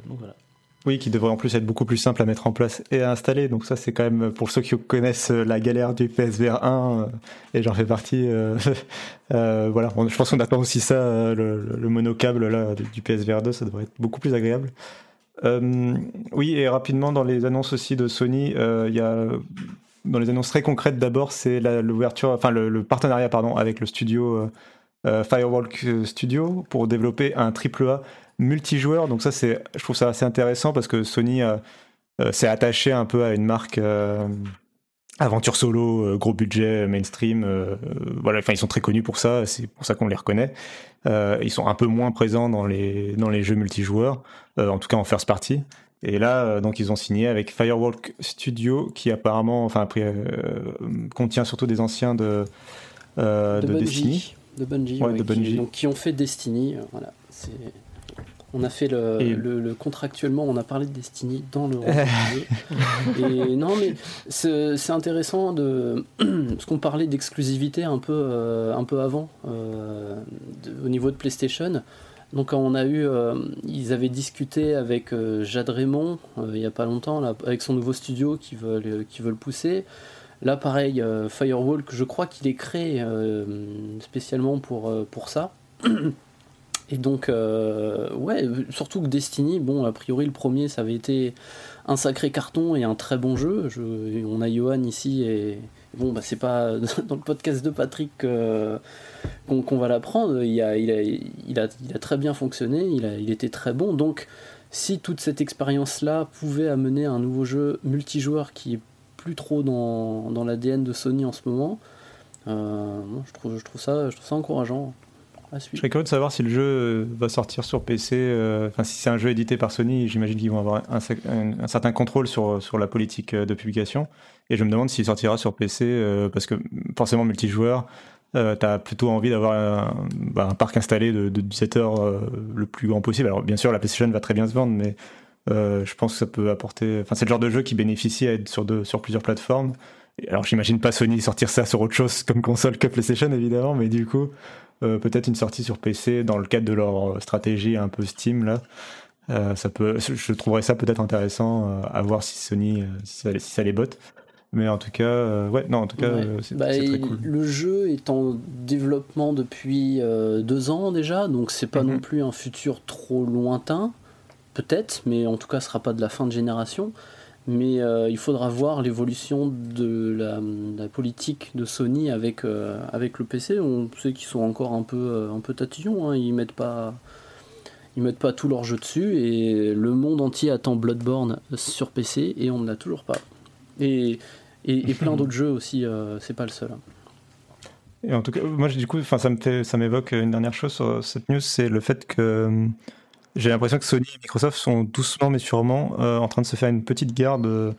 [SPEAKER 1] donc voilà.
[SPEAKER 3] Oui, qui devrait en plus être beaucoup plus simple à mettre en place et à installer. Donc ça, c'est quand même pour ceux qui connaissent la galère du PSVR 1, euh, et j'en fais partie. Euh, euh, voilà, je pense qu'on attend aussi ça, le, le monocable là du PSVR 2, ça devrait être beaucoup plus agréable. oui, et rapidement dans les annonces aussi de Sony, il y a dans les annonces très concrètes d'abord, c'est l'ouverture, enfin le, le, partenariat pardon avec le studio Firewalk Studio pour développer un triple A multijoueur. Donc ça, c'est, je trouve ça assez intéressant parce que Sony euh, euh, s'est attaché un peu à une marque, euh, aventure solo, gros budget, mainstream. voilà, enfin ils sont très connus pour ça. C'est pour ça qu'on les reconnaît. ils sont un peu moins présents dans les dans les jeux multijoueurs, en tout cas en first party. Et là, donc, ils ont signé avec Firewalk Studio, qui apparemment, enfin, après, contient surtout des anciens de, de, Destiny.
[SPEAKER 2] De Bungie, Qui, donc, qui ont fait Destiny. voilà, on a fait le, contractuellement, on a parlé de Destiny dans le Et non, mais c'est intéressant de parce qu'on parlait d'exclusivité un peu euh, un peu avant euh, au niveau de PlayStation. Donc on a eu, euh, ils avaient discuté avec Jade Raymond il n'y a pas longtemps là, avec son nouveau studio qui veulent qui veulent pousser. Là pareil, Firewall que je crois qu'il est créé spécialement pour pour ça. Et donc, euh, ouais, surtout que Destiny, bon, a priori, le premier, ça avait été un sacré carton et un très bon jeu. on a Johan ici et bon, bah, c'est pas dans le podcast de Patrick qu'on va l'apprendre. Il a, il, a, très bien fonctionné, il, était très bon. Donc, si toute cette expérience-là pouvait amener un nouveau jeu multijoueur qui est plus trop dans, dans l'ADN de Sony en ce moment, euh, je trouve ça encourageant.
[SPEAKER 3] Je serais curieux de savoir si le jeu euh, va sortir sur PC. Euh, enfin, si c'est un jeu édité par Sony, j'imagine qu'ils vont avoir un, certain contrôle sur, sur la politique euh, de publication. Et je me demande s'il sortira sur PC, parce que forcément, multijoueur, euh, tu as plutôt envie d'avoir un, bah, un, parc installé de, de le plus grand possible. Alors, bien sûr, la PlayStation va très bien se vendre, mais je pense que ça peut apporter. Enfin, c'est le genre de jeu qui bénéficie à être sur, sur plusieurs plateformes. Alors, j'imagine pas Sony sortir ça sur autre chose comme console que PlayStation, évidemment, mais du coup. Euh, peut-être une sortie sur PC dans le cadre de leur stratégie un peu Steam là. Euh, ça peut, je trouverais ça peut-être intéressant euh, à voir si Sony, si ça, les botte. Mais en tout cas, ouais, non, en tout cas, c'est
[SPEAKER 2] bah,
[SPEAKER 3] très cool.
[SPEAKER 2] Le jeu est en développement depuis deux ans déjà, donc c'est pas non mhm. plus un futur trop lointain, peut-être, mais en tout cas, ce sera pas de la fin de génération mais euh, il faudra voir l'évolution de la, politique de Sony avec, euh, avec le PC. On sait qu'ils sont encore un peu, euh, un peu tatillons, hein. ils mettent pas ils mettent pas tout leur jeu dessus et le monde entier attend Bloodborne sur PC et on ne l'a toujours pas. Et, et, plein d'autres jeux aussi, c'est pas le seul. Hein.
[SPEAKER 3] Et en tout cas, moi du coup, ça m'évoque une dernière chose sur cette news, c'est le fait que j'ai l'impression que Sony et Microsoft sont doucement mais sûrement euh, en train de se faire une petite guerre de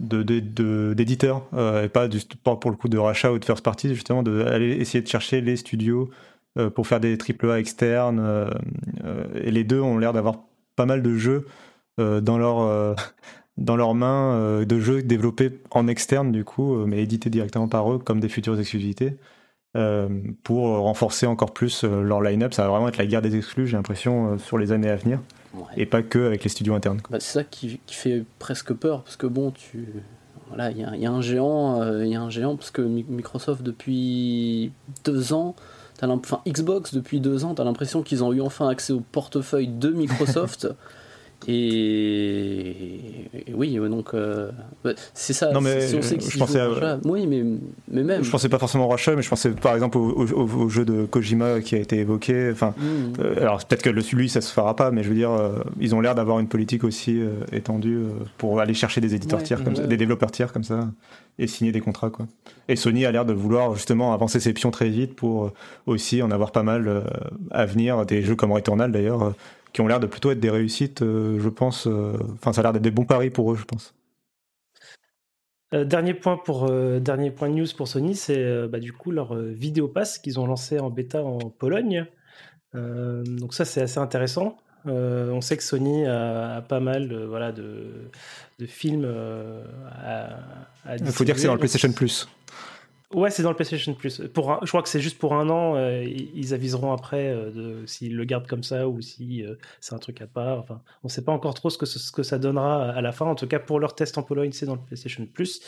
[SPEAKER 3] d'éditeurs euh, et pas, pour le coup de rachat ou de first party justement d'aller essayer de chercher les studios euh, pour faire des AAA externes et les deux ont l'air d'avoir pas mal de jeux dans leur dans leurs mains de jeux développés en externe du coup mais édités directement par eux comme des futures exclusivités. euh, pour renforcer encore plus euh, leur line-up. Ça va vraiment être la guerre des exclus, j'ai l'impression, euh, sur les années à venir. Et pas que avec les studios internes.
[SPEAKER 2] Bah, c'est ça qui, fait presque peur, parce que bon, tu. Voilà, il y, a un géant, il y a un géant, parce que Microsoft, depuis deux ans, enfin Xbox, depuis deux ans, tu as l'impression qu'ils ont eu enfin accès au portefeuille de Microsoft. Et, oui, donc euh, c'est ça.
[SPEAKER 3] Non mais je pensais à...
[SPEAKER 2] oui, mais, mais même.
[SPEAKER 3] Je pensais pas forcément au rachat, mais je pensais par exemple au, jeu de Kojima qui a été évoqué. Enfin, hmm. euh, alors peut-être que le lui ça se fera pas, mais je veux dire, euh, ils ont l'air d'avoir une politique aussi étendue pour aller chercher des éditeurs tiers, comme des développeurs tiers comme ça, et signer des contrats quoi. Et Sony a l'air de vouloir justement avancer ses pions très vite pour aussi en avoir pas mal à venir, des jeux comme Returnal d'ailleurs qui ont l'air de plutôt être des réussites, euh, je pense. Euh, enfin, ça a l'air d'être des bons paris pour eux, je pense.
[SPEAKER 1] Euh, dernier point pour dernier point de news pour Sony, c'est bah, du coup leur vidéo pass qu'ils ont lancé en bêta en Pologne. donc ça c'est assez intéressant. on sait que Sony a, pas mal de, voilà, de, de films à, à
[SPEAKER 3] Il faut dire que c'est dans le PlayStation Plus.
[SPEAKER 1] Ouais, c'est dans le PlayStation Plus. Pour je crois que c'est juste pour un an. Euh, ils aviseront après euh, s'ils le gardent comme ça ou si euh, c'est un truc à part. Enfin, on ne sait pas encore trop ce que, ce que ça donnera à la fin. En tout cas, pour leur test en Pologne, c'est dans le PlayStation Plus.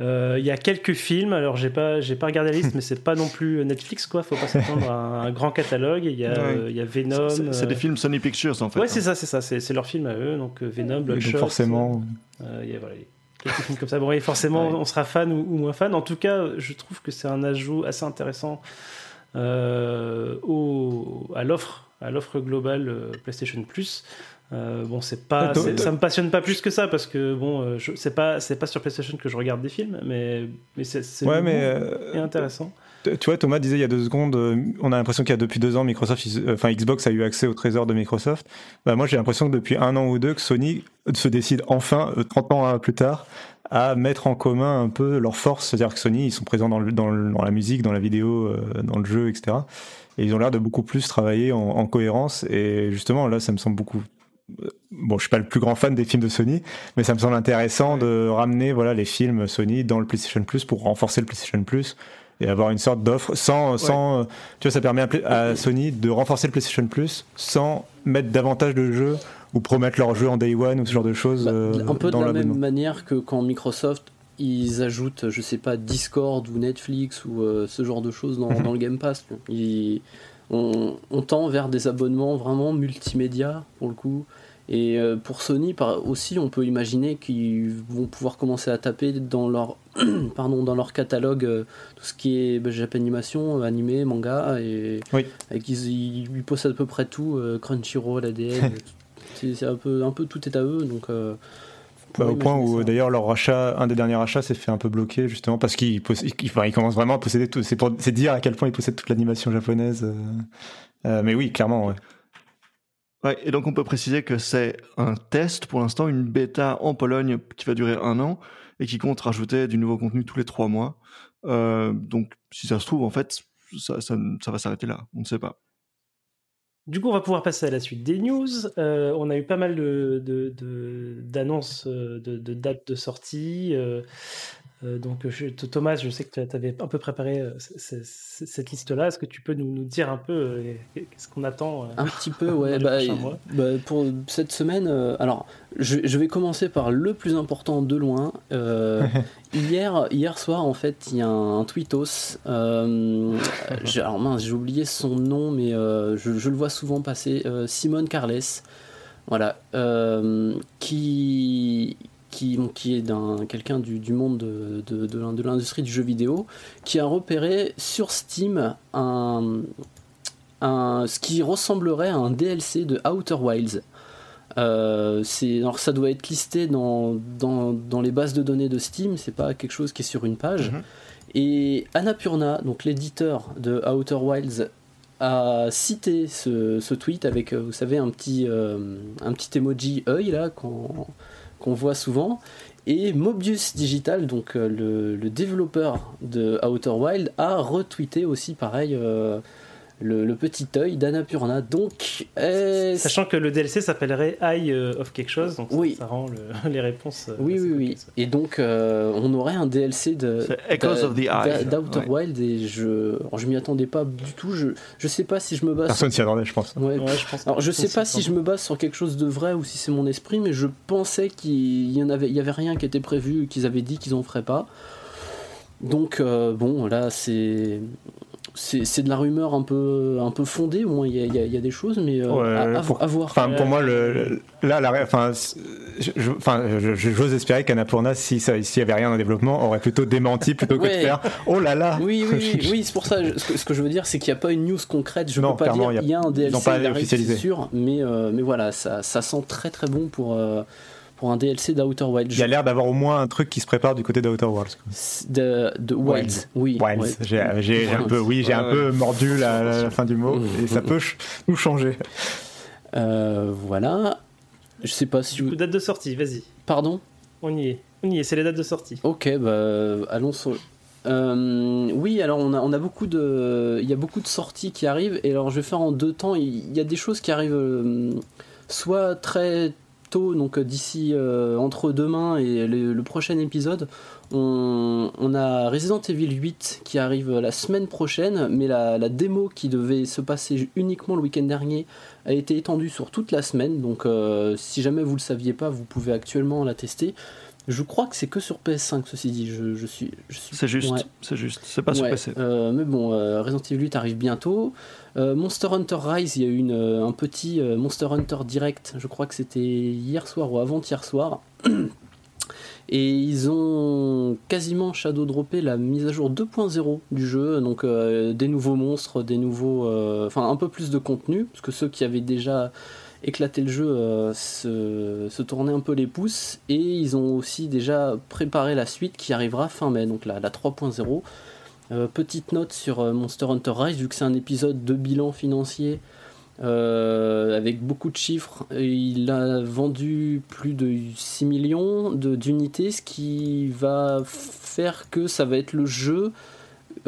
[SPEAKER 1] Il y a quelques films. Alors, j'ai pas, j'ai pas regardé la liste, mais c'est pas non plus Netflix, quoi. Faut pas s'attendre à un, grand catalogue. Il y a, il y a Venom.
[SPEAKER 4] C'est des films Sony Pictures, en fait.
[SPEAKER 1] Ouais, hein. c'est ça, c'est ça. C'est leur film à eux. Donc Venom, Bloodshot.
[SPEAKER 3] forcément.
[SPEAKER 1] Il y a, voilà, quelques films comme ça. Bon, forcément, on sera fan ou, moins fan. En tout cas, je trouve que c'est un ajout assez intéressant euh, au, à l'offre à l'offre globale PlayStation Plus. bon, c'est pas, ça me passionne pas plus que ça parce que bon, c'est pas, c'est pas sur PlayStation que je regarde des films, mais mais c'est
[SPEAKER 3] ouais, mais
[SPEAKER 1] intéressant.
[SPEAKER 3] Tu vois, Thomas disait il y a deux secondes, on a l'impression qu'il y a depuis deux ans, Microsoft, enfin Xbox a eu accès au trésor de Microsoft. Bah, moi, j'ai l'impression que depuis un an ou deux, que Sony se décide enfin, 30 ans plus tard, à mettre en commun un peu leurs forces. C'est-à-dire que Sony, ils sont présents dans, dans, la musique, dans la vidéo, euh, dans le jeu, etc. Et ils ont l'air de beaucoup plus travailler en, cohérence. Et justement, là, ça me semble beaucoup. Euh, bon, je suis pas le plus grand fan des films de Sony, mais ça me semble intéressant de ramener voilà les films Sony dans le PlayStation Plus pour renforcer le PlayStation Plus et avoir une sorte d'offre sans, sans tu vois, ça permet à, Sony de renforcer le PlayStation Plus sans mettre davantage de jeux ou promettre leur jeu en day one ou ce genre de choses. Bah,
[SPEAKER 2] euh, un peu de la même manière que quand Microsoft ils ajoutent, je sais pas, Discord ou Netflix ou euh, ce genre de choses dans, dans le Game Pass. on, on, tend vers des abonnements vraiment multimédia pour le coup. Et euh, pour Sony aussi, on peut imaginer qu'ils vont pouvoir commencer à taper dans leur, pardon, dans leur catalogue tout ce qui est bah, Japanimation, animé, manga, et,
[SPEAKER 3] oui.
[SPEAKER 2] ils, ils, possèdent à peu près tout, Crunchyroll, ADN, c'est un peu, un peu tout est à eux. Donc, euh,
[SPEAKER 3] bah, au point où d'ailleurs leur rachat, un des derniers achats s'est fait un peu bloquer justement parce qu'ils il, commencent vraiment à posséder tout. C'est dire à quel point ils possèdent toute l'animation japonaise. Euh, euh, mais oui, clairement, ouais.
[SPEAKER 4] Ouais, et donc on peut préciser que c'est un test pour l'instant, une bêta en Pologne qui va durer un an et qui compte rajouter du nouveau contenu tous les trois mois. donc si ça se trouve, en fait, ça, ça, va s'arrêter là. On ne sait pas.
[SPEAKER 1] Du coup, on va pouvoir passer à la suite des news. Euh, on a eu pas mal d'annonces de, de, de, dates de sortie. Euh, euh, donc, Thomas, je sais que tu avais un peu préparé euh, cette liste-là. Est-ce que tu peux nous, dire un peu euh, qu'est-ce qu'on attend
[SPEAKER 2] Un petit peu, ouais. Bah, bah, pour cette semaine, alors je, vais commencer par le plus important de loin. hier, hier soir, en fait, il y a un, tweetos. alors mince, j'ai oublié son nom, mais je, je, le vois souvent passer. Simone Carles. Voilà. qui qui, qui est quelqu'un du, du, monde de, de, de l'industrie du jeu vidéo, qui a repéré sur Steam un, un, ce qui ressemblerait à un DLC de Outer Wilds. Euh, alors ça doit être listé dans, dans, dans, les bases de données de Steam, c'est pas quelque chose qui est sur une page. Mhm. Et Annapurna, donc l'éditeur de Outer Wilds, a cité ce, ce, tweet avec, vous savez, un petit, euh, un petit emoji œil là, quand, qu'on voit souvent. Et Mobius Digital, donc euh, le, développeur de Outer Wild, a retweeté aussi pareil euh, le, petit œil d'Annapurna. Donc,
[SPEAKER 1] sachant que le DLC s'appellerait Eye euh, of quelque chose, donc oui. ça, rend les réponses.
[SPEAKER 2] oui, oui, oui. Et donc, on aurait un DLC de d'Outer Wild et je, je m'y attendais pas du tout. Je, je sais pas si je me base.
[SPEAKER 3] Personne s'y attendait, je pense.
[SPEAKER 2] Ouais, je pense. Alors, je sais pas si je me base sur quelque chose de vrai ou si c'est mon esprit, mais je pensais qu'il y en avait, il y avait rien qui était prévu, qu'ils avaient dit qu'ils en feraient pas. Donc bon, là c'est c'est de la rumeur un peu, un peu fondée, au moins il y, y, a des choses, mais euh, à, voir.
[SPEAKER 3] Enfin, pour moi, le, là, la, enfin, j'ose espérer qu'Annapurna, s'il si n'y avait rien en développement, aurait plutôt démenti plutôt que de faire Oh là là
[SPEAKER 2] Oui, oui, oui, c'est pour ça. Ce que, je veux dire, c'est qu'il n'y a pas une news concrète. Je ne peux pas dire il y, a un DLC, c'est sûr, mais, euh, mais voilà, ça, ça, sent très très bon pour. Euh, pour un DLC d'Outer Wilds.
[SPEAKER 3] Il y a l'air d'avoir au moins un truc qui se prépare du côté d'Outer Worlds.
[SPEAKER 2] De, de Wilds, oui.
[SPEAKER 3] Wilds. J'ai un peu, oui, j'ai un peu mordu la, fin du mot mmh, et ça mmh, peut nous changer.
[SPEAKER 2] Euh, voilà. Je sais pas si.
[SPEAKER 1] Du date de sortie, vas-y.
[SPEAKER 2] Pardon?
[SPEAKER 1] On y est. On y est, c'est les dates de sortie.
[SPEAKER 2] Ok, bah allons sur. Euh, oui, alors on a, on a beaucoup de, il y a beaucoup de sorties qui arrivent et alors je vais faire en deux temps. Il y a des choses qui arrivent euh, soit très donc euh, d'ici euh, entre demain et le, prochain épisode, on, a Resident Evil 8 qui arrive la semaine prochaine, mais la, démo qui devait se passer uniquement le week-end dernier a été étendue sur toute la semaine, donc euh, si jamais vous le saviez pas, vous pouvez actuellement la tester. Je crois que c'est que sur PS5, ceci dit. Je, suis,
[SPEAKER 4] C'est juste, c'est juste, c'est pas sur PC.
[SPEAKER 2] mais bon, Resident Evil 8 arrive bientôt. Euh, Monster Hunter Rise, il y a eu euh, un petit euh, Monster Hunter Direct, je crois que c'était hier soir ou avant-hier soir. Et ils ont quasiment shadow droppé la mise à jour 2.0 du jeu, donc des nouveaux monstres, des nouveaux, enfin un peu plus de contenu, parce que ceux qui avaient déjà éclaté le jeu se, tournaient un peu les pouces, et ils ont aussi déjà préparé la suite qui arrivera fin mai, donc la 3.0. petite note sur Monster Hunter Rise, vu que c'est un épisode de bilan financier. Euh, avec beaucoup de chiffres. Il a vendu plus de 6 millions d'unités, ce qui va faire que ça va être le jeu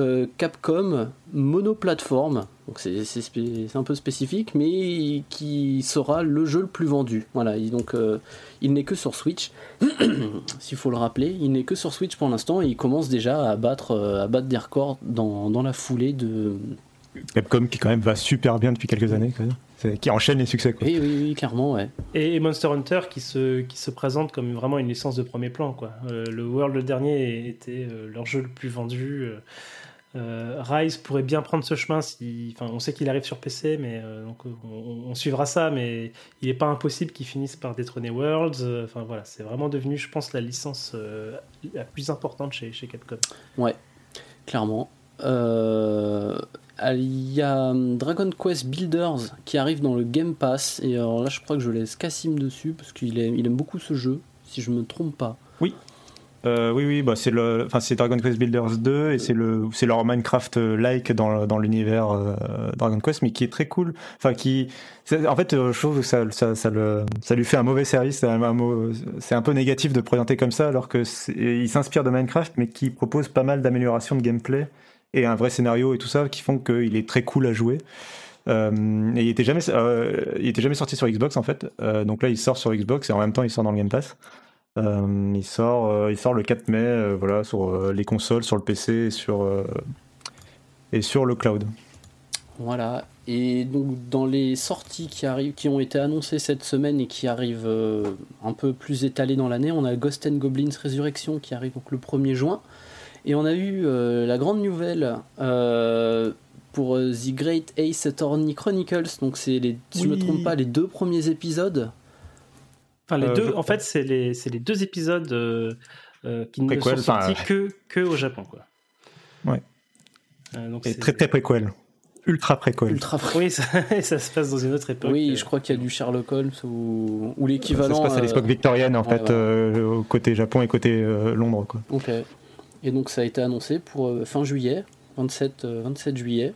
[SPEAKER 2] euh, Capcom monoplateforme. Donc c'est un peu spécifique, mais qui sera le jeu le plus vendu. Voilà, donc euh, il n'est que sur Switch, s'il faut le rappeler. Il n'est que sur Switch pour l'instant et il commence déjà à battre, à battre des records dans, dans la foulée de,
[SPEAKER 3] Capcom qui quand même va super bien depuis quelques années, qui enchaîne les succès.
[SPEAKER 2] Oui, oui, oui, clairement, ouais.
[SPEAKER 1] Et, Monster Hunter qui se, qui se présente comme vraiment une licence de premier plan. Quoi. Euh, le World dernier était euh, leur jeu le plus vendu. Euh, Rise pourrait bien prendre ce chemin. Si, enfin, on sait qu'il arrive sur PC, mais donc on, suivra ça. Mais il n'est pas impossible qu'il finisse par détrôner Worlds. Enfin voilà, c'est vraiment devenu, je pense, la licence la plus importante chez, chez Capcom.
[SPEAKER 2] Ouais, clairement. Euh, il y a hum, Dragon Quest Builders qui arrive dans le Game Pass. Et alors là, je crois que je laisse Cassim dessus parce qu'il aime, il aime beaucoup ce jeu, si je me trompe pas.
[SPEAKER 3] Oui. Euh, oui, oui, bah c'est le, enfin c'est Dragon Quest Builders 2 et c'est le, c'est leur Minecraft-like dans, dans l'univers euh, Dragon Quest, mais qui est très cool. Enfin, qui, en fait, je trouve que ça, ça, ça, le, ça lui fait un mauvais service. C'est un, peu négatif de présenter comme ça, alors que il s'inspire de Minecraft, mais qui propose pas mal d'améliorations de gameplay et un vrai scénario et tout ça qui font qu'il est très cool à jouer. Euh, et il était jamais, euh, il était jamais sorti sur Xbox en fait. Euh, donc là, il sort sur Xbox et en même temps, il sort dans le Game Pass. Il sort, il sort le 4 mai, voilà, sur les consoles, sur le PC et sur et sur le cloud.
[SPEAKER 2] Voilà. Et donc dans les sorties qui arrivent, qui ont été annoncées cette semaine et qui arrivent un peu plus étalées dans l'année, on a Ghost and Goblins Resurrection qui arrive donc le 1er juin. Et on a eu euh, la grande nouvelle euh, pour euh, The Great Ace Attorney Chronicles. Donc, c'est les, si je ne me trompe pas, les deux premiers épisodes.
[SPEAKER 1] Enfin, les deux, en fait, c'est les, les, deux épisodes qui ne sont sortis que, que au Japon. Quoi.
[SPEAKER 3] Ouais. donc Et très très préquel. Ultra préquel.
[SPEAKER 1] Ultra Oui, ça, ça, se passe dans une autre époque.
[SPEAKER 2] Oui, je crois qu'il y a du Sherlock Holmes ou, ou l'équivalent.
[SPEAKER 3] Ça se passe à l'époque victorienne, en fait, côté Japon et côté Londres. Quoi.
[SPEAKER 2] Ok. Et donc ça a été annoncé pour euh, fin juillet, 27, 27 euh, juillet.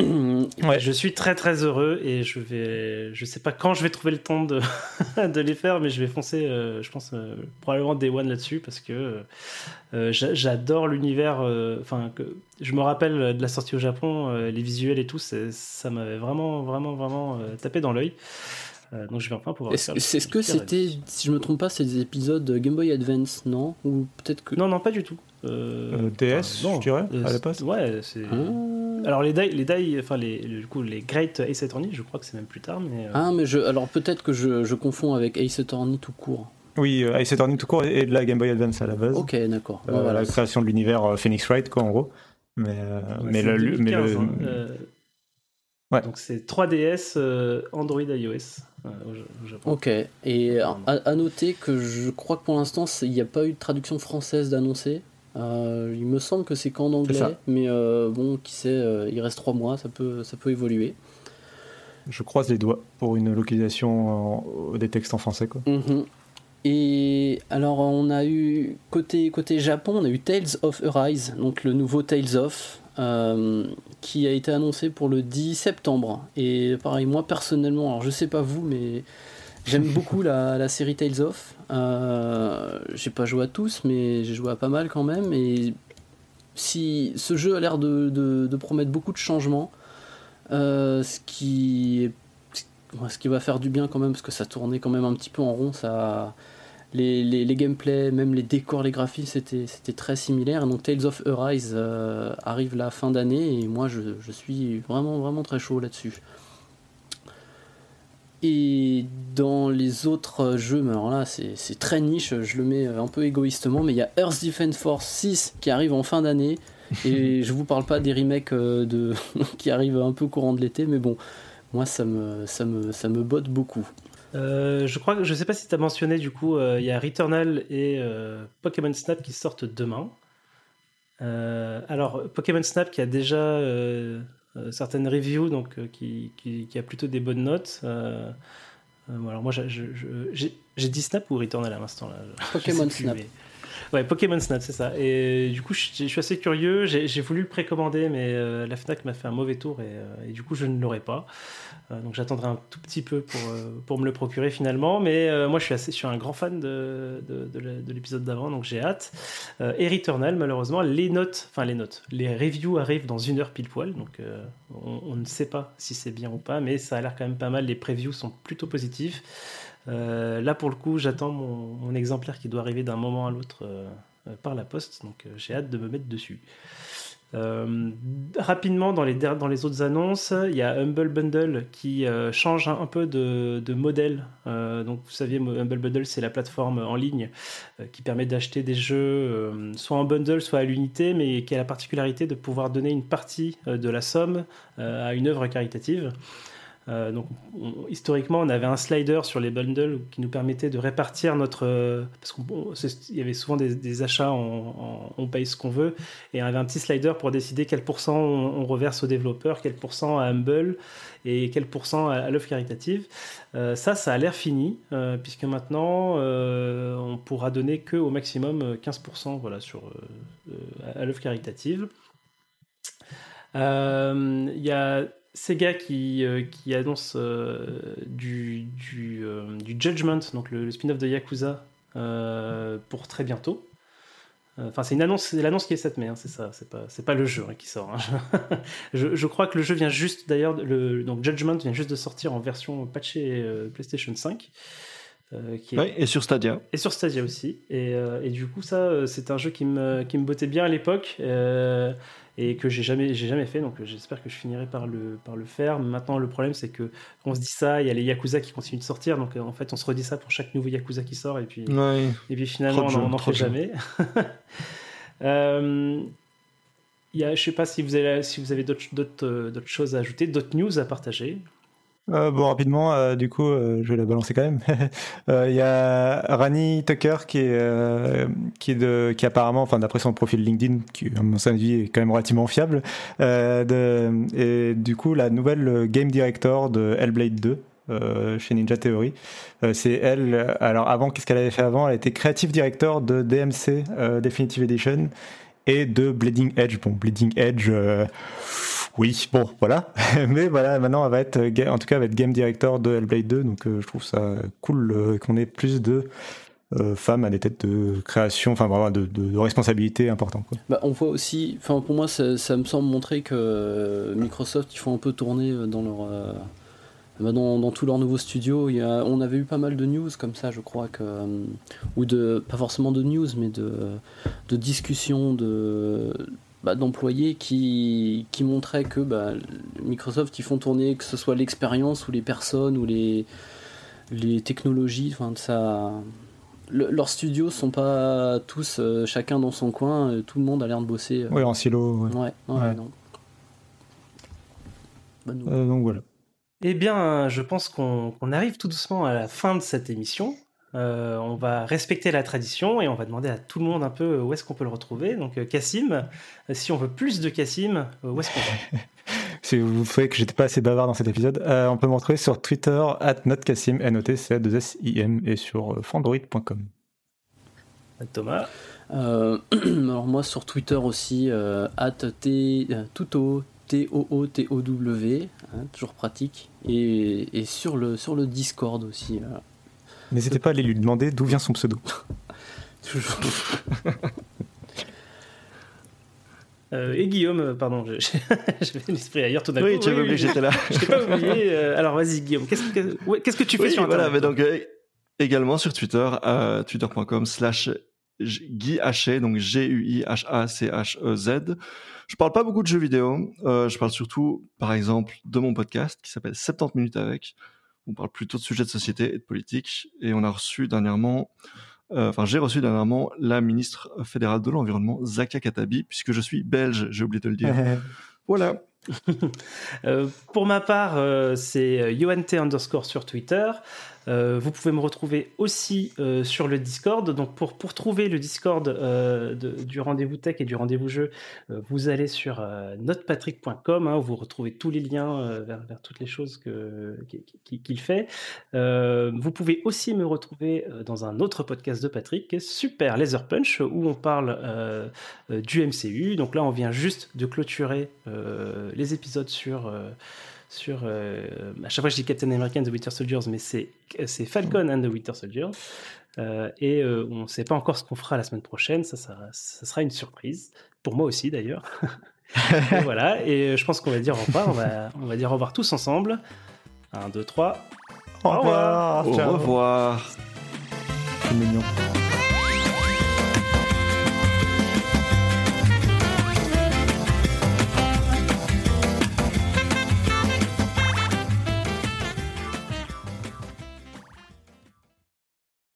[SPEAKER 1] Ouais, je suis très très heureux et je vais, je sais pas quand je vais trouver le temps de, de les faire, mais je vais foncer, euh, je pense probablement Day One là-dessus parce que j'adore l'univers. Enfin, que je me rappelle de la sortie au Japon, les visuels et tout, ça m'avait vraiment vraiment vraiment tapé dans l'œil. Euh, donc je vais enfin pouvoir.
[SPEAKER 2] Est-ce est que c'était, si je me trompe pas, c'est des épisodes Game Boy Advance, non? Ou peut-être que.
[SPEAKER 1] Non, non, pas du tout.
[SPEAKER 3] Euh, DS, je dirais, à la
[SPEAKER 1] passe. Ouais, c'est. Ah. Alors les die, les die, enfin les, du coup les Great Ace Attorney, je crois que c'est même plus tard, mais.
[SPEAKER 2] Euh, ah, mais je, alors peut-être que je, je, confonds avec Ace Attorney tout court.
[SPEAKER 3] Oui, Ace Attorney tout court et de la Game Boy Advance à la base.
[SPEAKER 2] Ok, d'accord.
[SPEAKER 3] La création de l'univers Phoenix Wright, quoi, en gros. Mais, mais, le, mais le,
[SPEAKER 1] Ouais. Donc c'est 3DS, Android, iOS.
[SPEAKER 2] Ok, et à, noter que je crois que pour l'instant il n'y a pas eu de traduction française d'annoncer. Euh, il me semble que c'est qu'en anglais, mais euh, bon, qui sait, euh, il reste trois mois, ça peut, ça peut évoluer.
[SPEAKER 3] Je croise les doigts pour une localisation des textes en français. Quoi.
[SPEAKER 2] Mhm. Et alors on a eu côté, côté Japon, on a eu Tales of Arise, donc le nouveau Tales of, euh, qui a été annoncé pour le 10 septembre. Et pareil, moi personnellement, alors je sais pas vous, mais j'aime beaucoup la, série Tales of. Euh, j'ai pas joué à tous, mais j'ai joué à pas mal quand même. Et si ce jeu a l'air de, promettre beaucoup de changements, euh, ce qui ce qui va faire du bien quand même, parce que ça tournait quand même un petit peu en rond, ça les, les, gameplays, même les décors, les graphismes, c'était, c'était très similaire. Donc Tales of Arise euh, arrive la fin d'année et moi je, je, suis vraiment vraiment très chaud là-dessus. Et dans les autres jeux, mais alors là c'est, c'est très niche, je le mets un peu égoïstement, mais il y a Earth Defense Force 6 qui arrive en fin d'année. Et je vous parle pas des remakes euh, de, qui arrivent un peu courant de l'été, mais bon, moi ça me, ça me, ça me botte beaucoup.
[SPEAKER 1] Euh, je crois que je sais pas si tu as mentionné du coup, euh, il y a Returnal et euh, Pokémon Snap qui sortent demain. alors Pokémon Snap qui a déjà certaines reviews, donc qui, qui, qui, a plutôt des bonnes notes. alors moi j'ai dit Snap ou Returnal à l'instant là?
[SPEAKER 2] Pokémon Snap.
[SPEAKER 1] Ouais, Pokémon Snap, c'est ça. Et du coup, je, suis assez curieux. J'ai voulu le précommander, mais la Fnac m'a fait un mauvais tour et, et du coup, je ne l'aurai pas. Euh, donc j'attendrai un tout petit peu pour, euh, pour me le procurer finalement. Mais euh, moi je suis, assez, je suis un grand fan de, de, l'épisode d'avant, donc j'ai hâte. et Returnal, malheureusement, les notes, enfin les notes, les reviews arrivent dans une heure pile poil. Donc on, ne sait pas si c'est bien ou pas, mais ça a l'air quand même pas mal. Les previews sont plutôt positifs. Là pour le coup, j'attends mon, exemplaire qui doit arriver d'un moment à l'autre par la poste. Donc j'ai hâte de me mettre dessus. Euh, rapidement, dans les, autres annonces, il y a Humble Bundle qui euh, change un, peu de, modèle. Euh, donc, vous savez, Humble Bundle, c'est la plateforme en ligne qui permet d'acheter des jeux soit en bundle, soit à l'unité, mais qui a la particularité de pouvoir donner une partie de la somme à une œuvre caritative. Euh, donc, historiquement, on avait un slider sur les bundles qui nous permettait de répartir notre. parce qu'il y avait souvent des, achats, on paye ce qu'on veut, et on avait un petit slider pour décider quel pourcent on, reverse aux développeurs, quel pourcent à Humble et quel pourcent à, l'œuvre caritative. Euh, ça, ça a l'air fini, euh, puisque maintenant, on pourra donner que au maximum 15% voilà, sur, à l'œuvre caritative. Il y a Sega qui, euh, qui annonce euh, du, du, euh, du, Judgment, donc le, spin-off de Yakuza, pour très bientôt. Enfin, c'est une annonce, c'est l'annonce qui est 7 mai, hein, c'est ça, c'est pas, c'est pas le jeu hein, qui sort. Hein. je, je, crois que le jeu vient juste, d'ailleurs, le, donc Judgment vient juste de sortir en version patchée PlayStation 5.
[SPEAKER 4] qui est... et sur Stadia.
[SPEAKER 1] Et sur Stadia aussi. Et, et du coup, ça, c'est un jeu qui me, qui me bottait bien à l'époque et que j'ai jamais, j'ai jamais fait. Donc j'espère que je finirai par le, par le faire. Maintenant, le problème, c'est que on se dit ça, il y a les Yakuza qui continuent de sortir. Donc en fait, on se redit ça pour chaque nouveau Yakuza qui sort. Et puis, et puis finalement, on n'en fait jamais. euh, y a, je sais pas si vous avez, si vous avez d'autres, d'autres, euh, d'autres choses à ajouter, d'autres news à partager.
[SPEAKER 3] Euh, bon, rapidement, euh, du coup, euh, je vais la balancer quand même. Il y a Rani Tucker qui est, qui est de, qui apparemment, enfin d'après son profil LinkedIn, qui à mon avis est quand même relativement fiable, de, et du coup la nouvelle game director de Hellblade 2. chez Ninja Theory. c'est elle. Alors avant, qu'est-ce qu'elle avait fait avant? Elle était creative director de DMC Definitive Edition et de Bleeding Edge. Bon, Bleeding Edge, oui, bon, voilà. Mais voilà, maintenant, elle va être, en tout cas, elle va être game director de Hellblade 2, donc euh, je trouve ça cool euh, qu'on ait plus de euh, femmes à des têtes de création, enfin vraiment de, responsabilités importantes.
[SPEAKER 2] Bah, on voit aussi, enfin pour moi, ça, me semble montrer que Microsoft, ils font un peu tourner dans leur bah, dans, dans, tous leurs nouveaux studios. On avait eu pas mal de news comme ça, je crois que, ou de pas forcément de news, mais de, de discussions de bah, d'employés qui, qui montraient que bah, Microsoft ils font tourner que ce soit l'expérience ou les personnes ou les, les technologies enfin ça leurs studios sont pas tous euh, chacun dans son coin euh, tout le monde a l'air de bosser
[SPEAKER 3] euh. oui en silo
[SPEAKER 2] ouais, ouais,
[SPEAKER 3] donc. Voilà.
[SPEAKER 1] Eh bien je pense qu'on arrive tout doucement à la fin de cette émission euh, on va respecter la tradition et on va demander à tout le monde un peu où est-ce qu'on peut le retrouver. Donc euh, Cassim, si on veut plus de Cassim, euh, où est-ce qu'on va?
[SPEAKER 3] Si vous trouvez que j'étais pas assez bavard dans cet épisode, on peut me retrouver sur Twitter at notcassim, n o t c 2 s i m et sur fandroid.com.
[SPEAKER 1] Thomas?
[SPEAKER 2] Alors moi sur Twitter aussi, at t, tuto, T-O-O-T-O-W, hein, toujours pratique, et, sur, le, sur le Discord aussi.
[SPEAKER 3] N'hésitez pas à aller lui demander d'où vient son pseudo.
[SPEAKER 1] Toujours. Euh, et Guillaume, euh, pardon, j'avais l'esprit ailleurs tout d'un
[SPEAKER 4] oui, coup. Tu oui, oublié, j'étais là.
[SPEAKER 1] Je t'ai pas oublié. Euh, alors vas-y Guillaume, qu'est-ce que, qu'est-ce que tu fais sur Internet
[SPEAKER 4] voilà, mais donc, également sur Twitter, twitter.com slash Guy donc G-U-I-H-A-C-H-E-Z. Je parle pas beaucoup de jeux vidéo, je parle surtout, par exemple, de mon podcast qui s'appelle 70 minutes avec, on parle plutôt de sujets de société et de politique. Et on a reçu dernièrement, euh, enfin j'ai reçu dernièrement la ministre fédérale de l'environnement, Zakia Katabi, puisque je suis belge, j'ai oublié de le dire. voilà.
[SPEAKER 1] pour ma part, c'est YoanT underscore sur Twitter. Euh, vous pouvez me retrouver aussi euh, sur le Discord. Donc pour, pour trouver le Discord euh, du rendez-vous tech et du rendez-vous jeu, vous allez sur notepatrick.com hein, où vous retrouvez tous les liens vers, toutes les choses qu'il fait. vous pouvez aussi me retrouver dans un autre podcast de Patrick, Super Laser Punch, où on parle du MCU. Donc là, on vient juste de clôturer les épisodes sur sur. Euh, à chaque fois, je dis Captain America and the Winter Soldiers, mais c'est Falcon and the Winter Soldiers. Euh, et euh, on ne sait pas encore ce qu'on fera la semaine prochaine. Ça, ça, sera une surprise. Pour moi aussi, d'ailleurs. et voilà. Et je pense qu'on va dire au revoir. On va, on va dire au revoir tous ensemble. 1, 2, 3.
[SPEAKER 3] Au revoir.
[SPEAKER 4] Au revoir.
[SPEAKER 3] C'est mignon.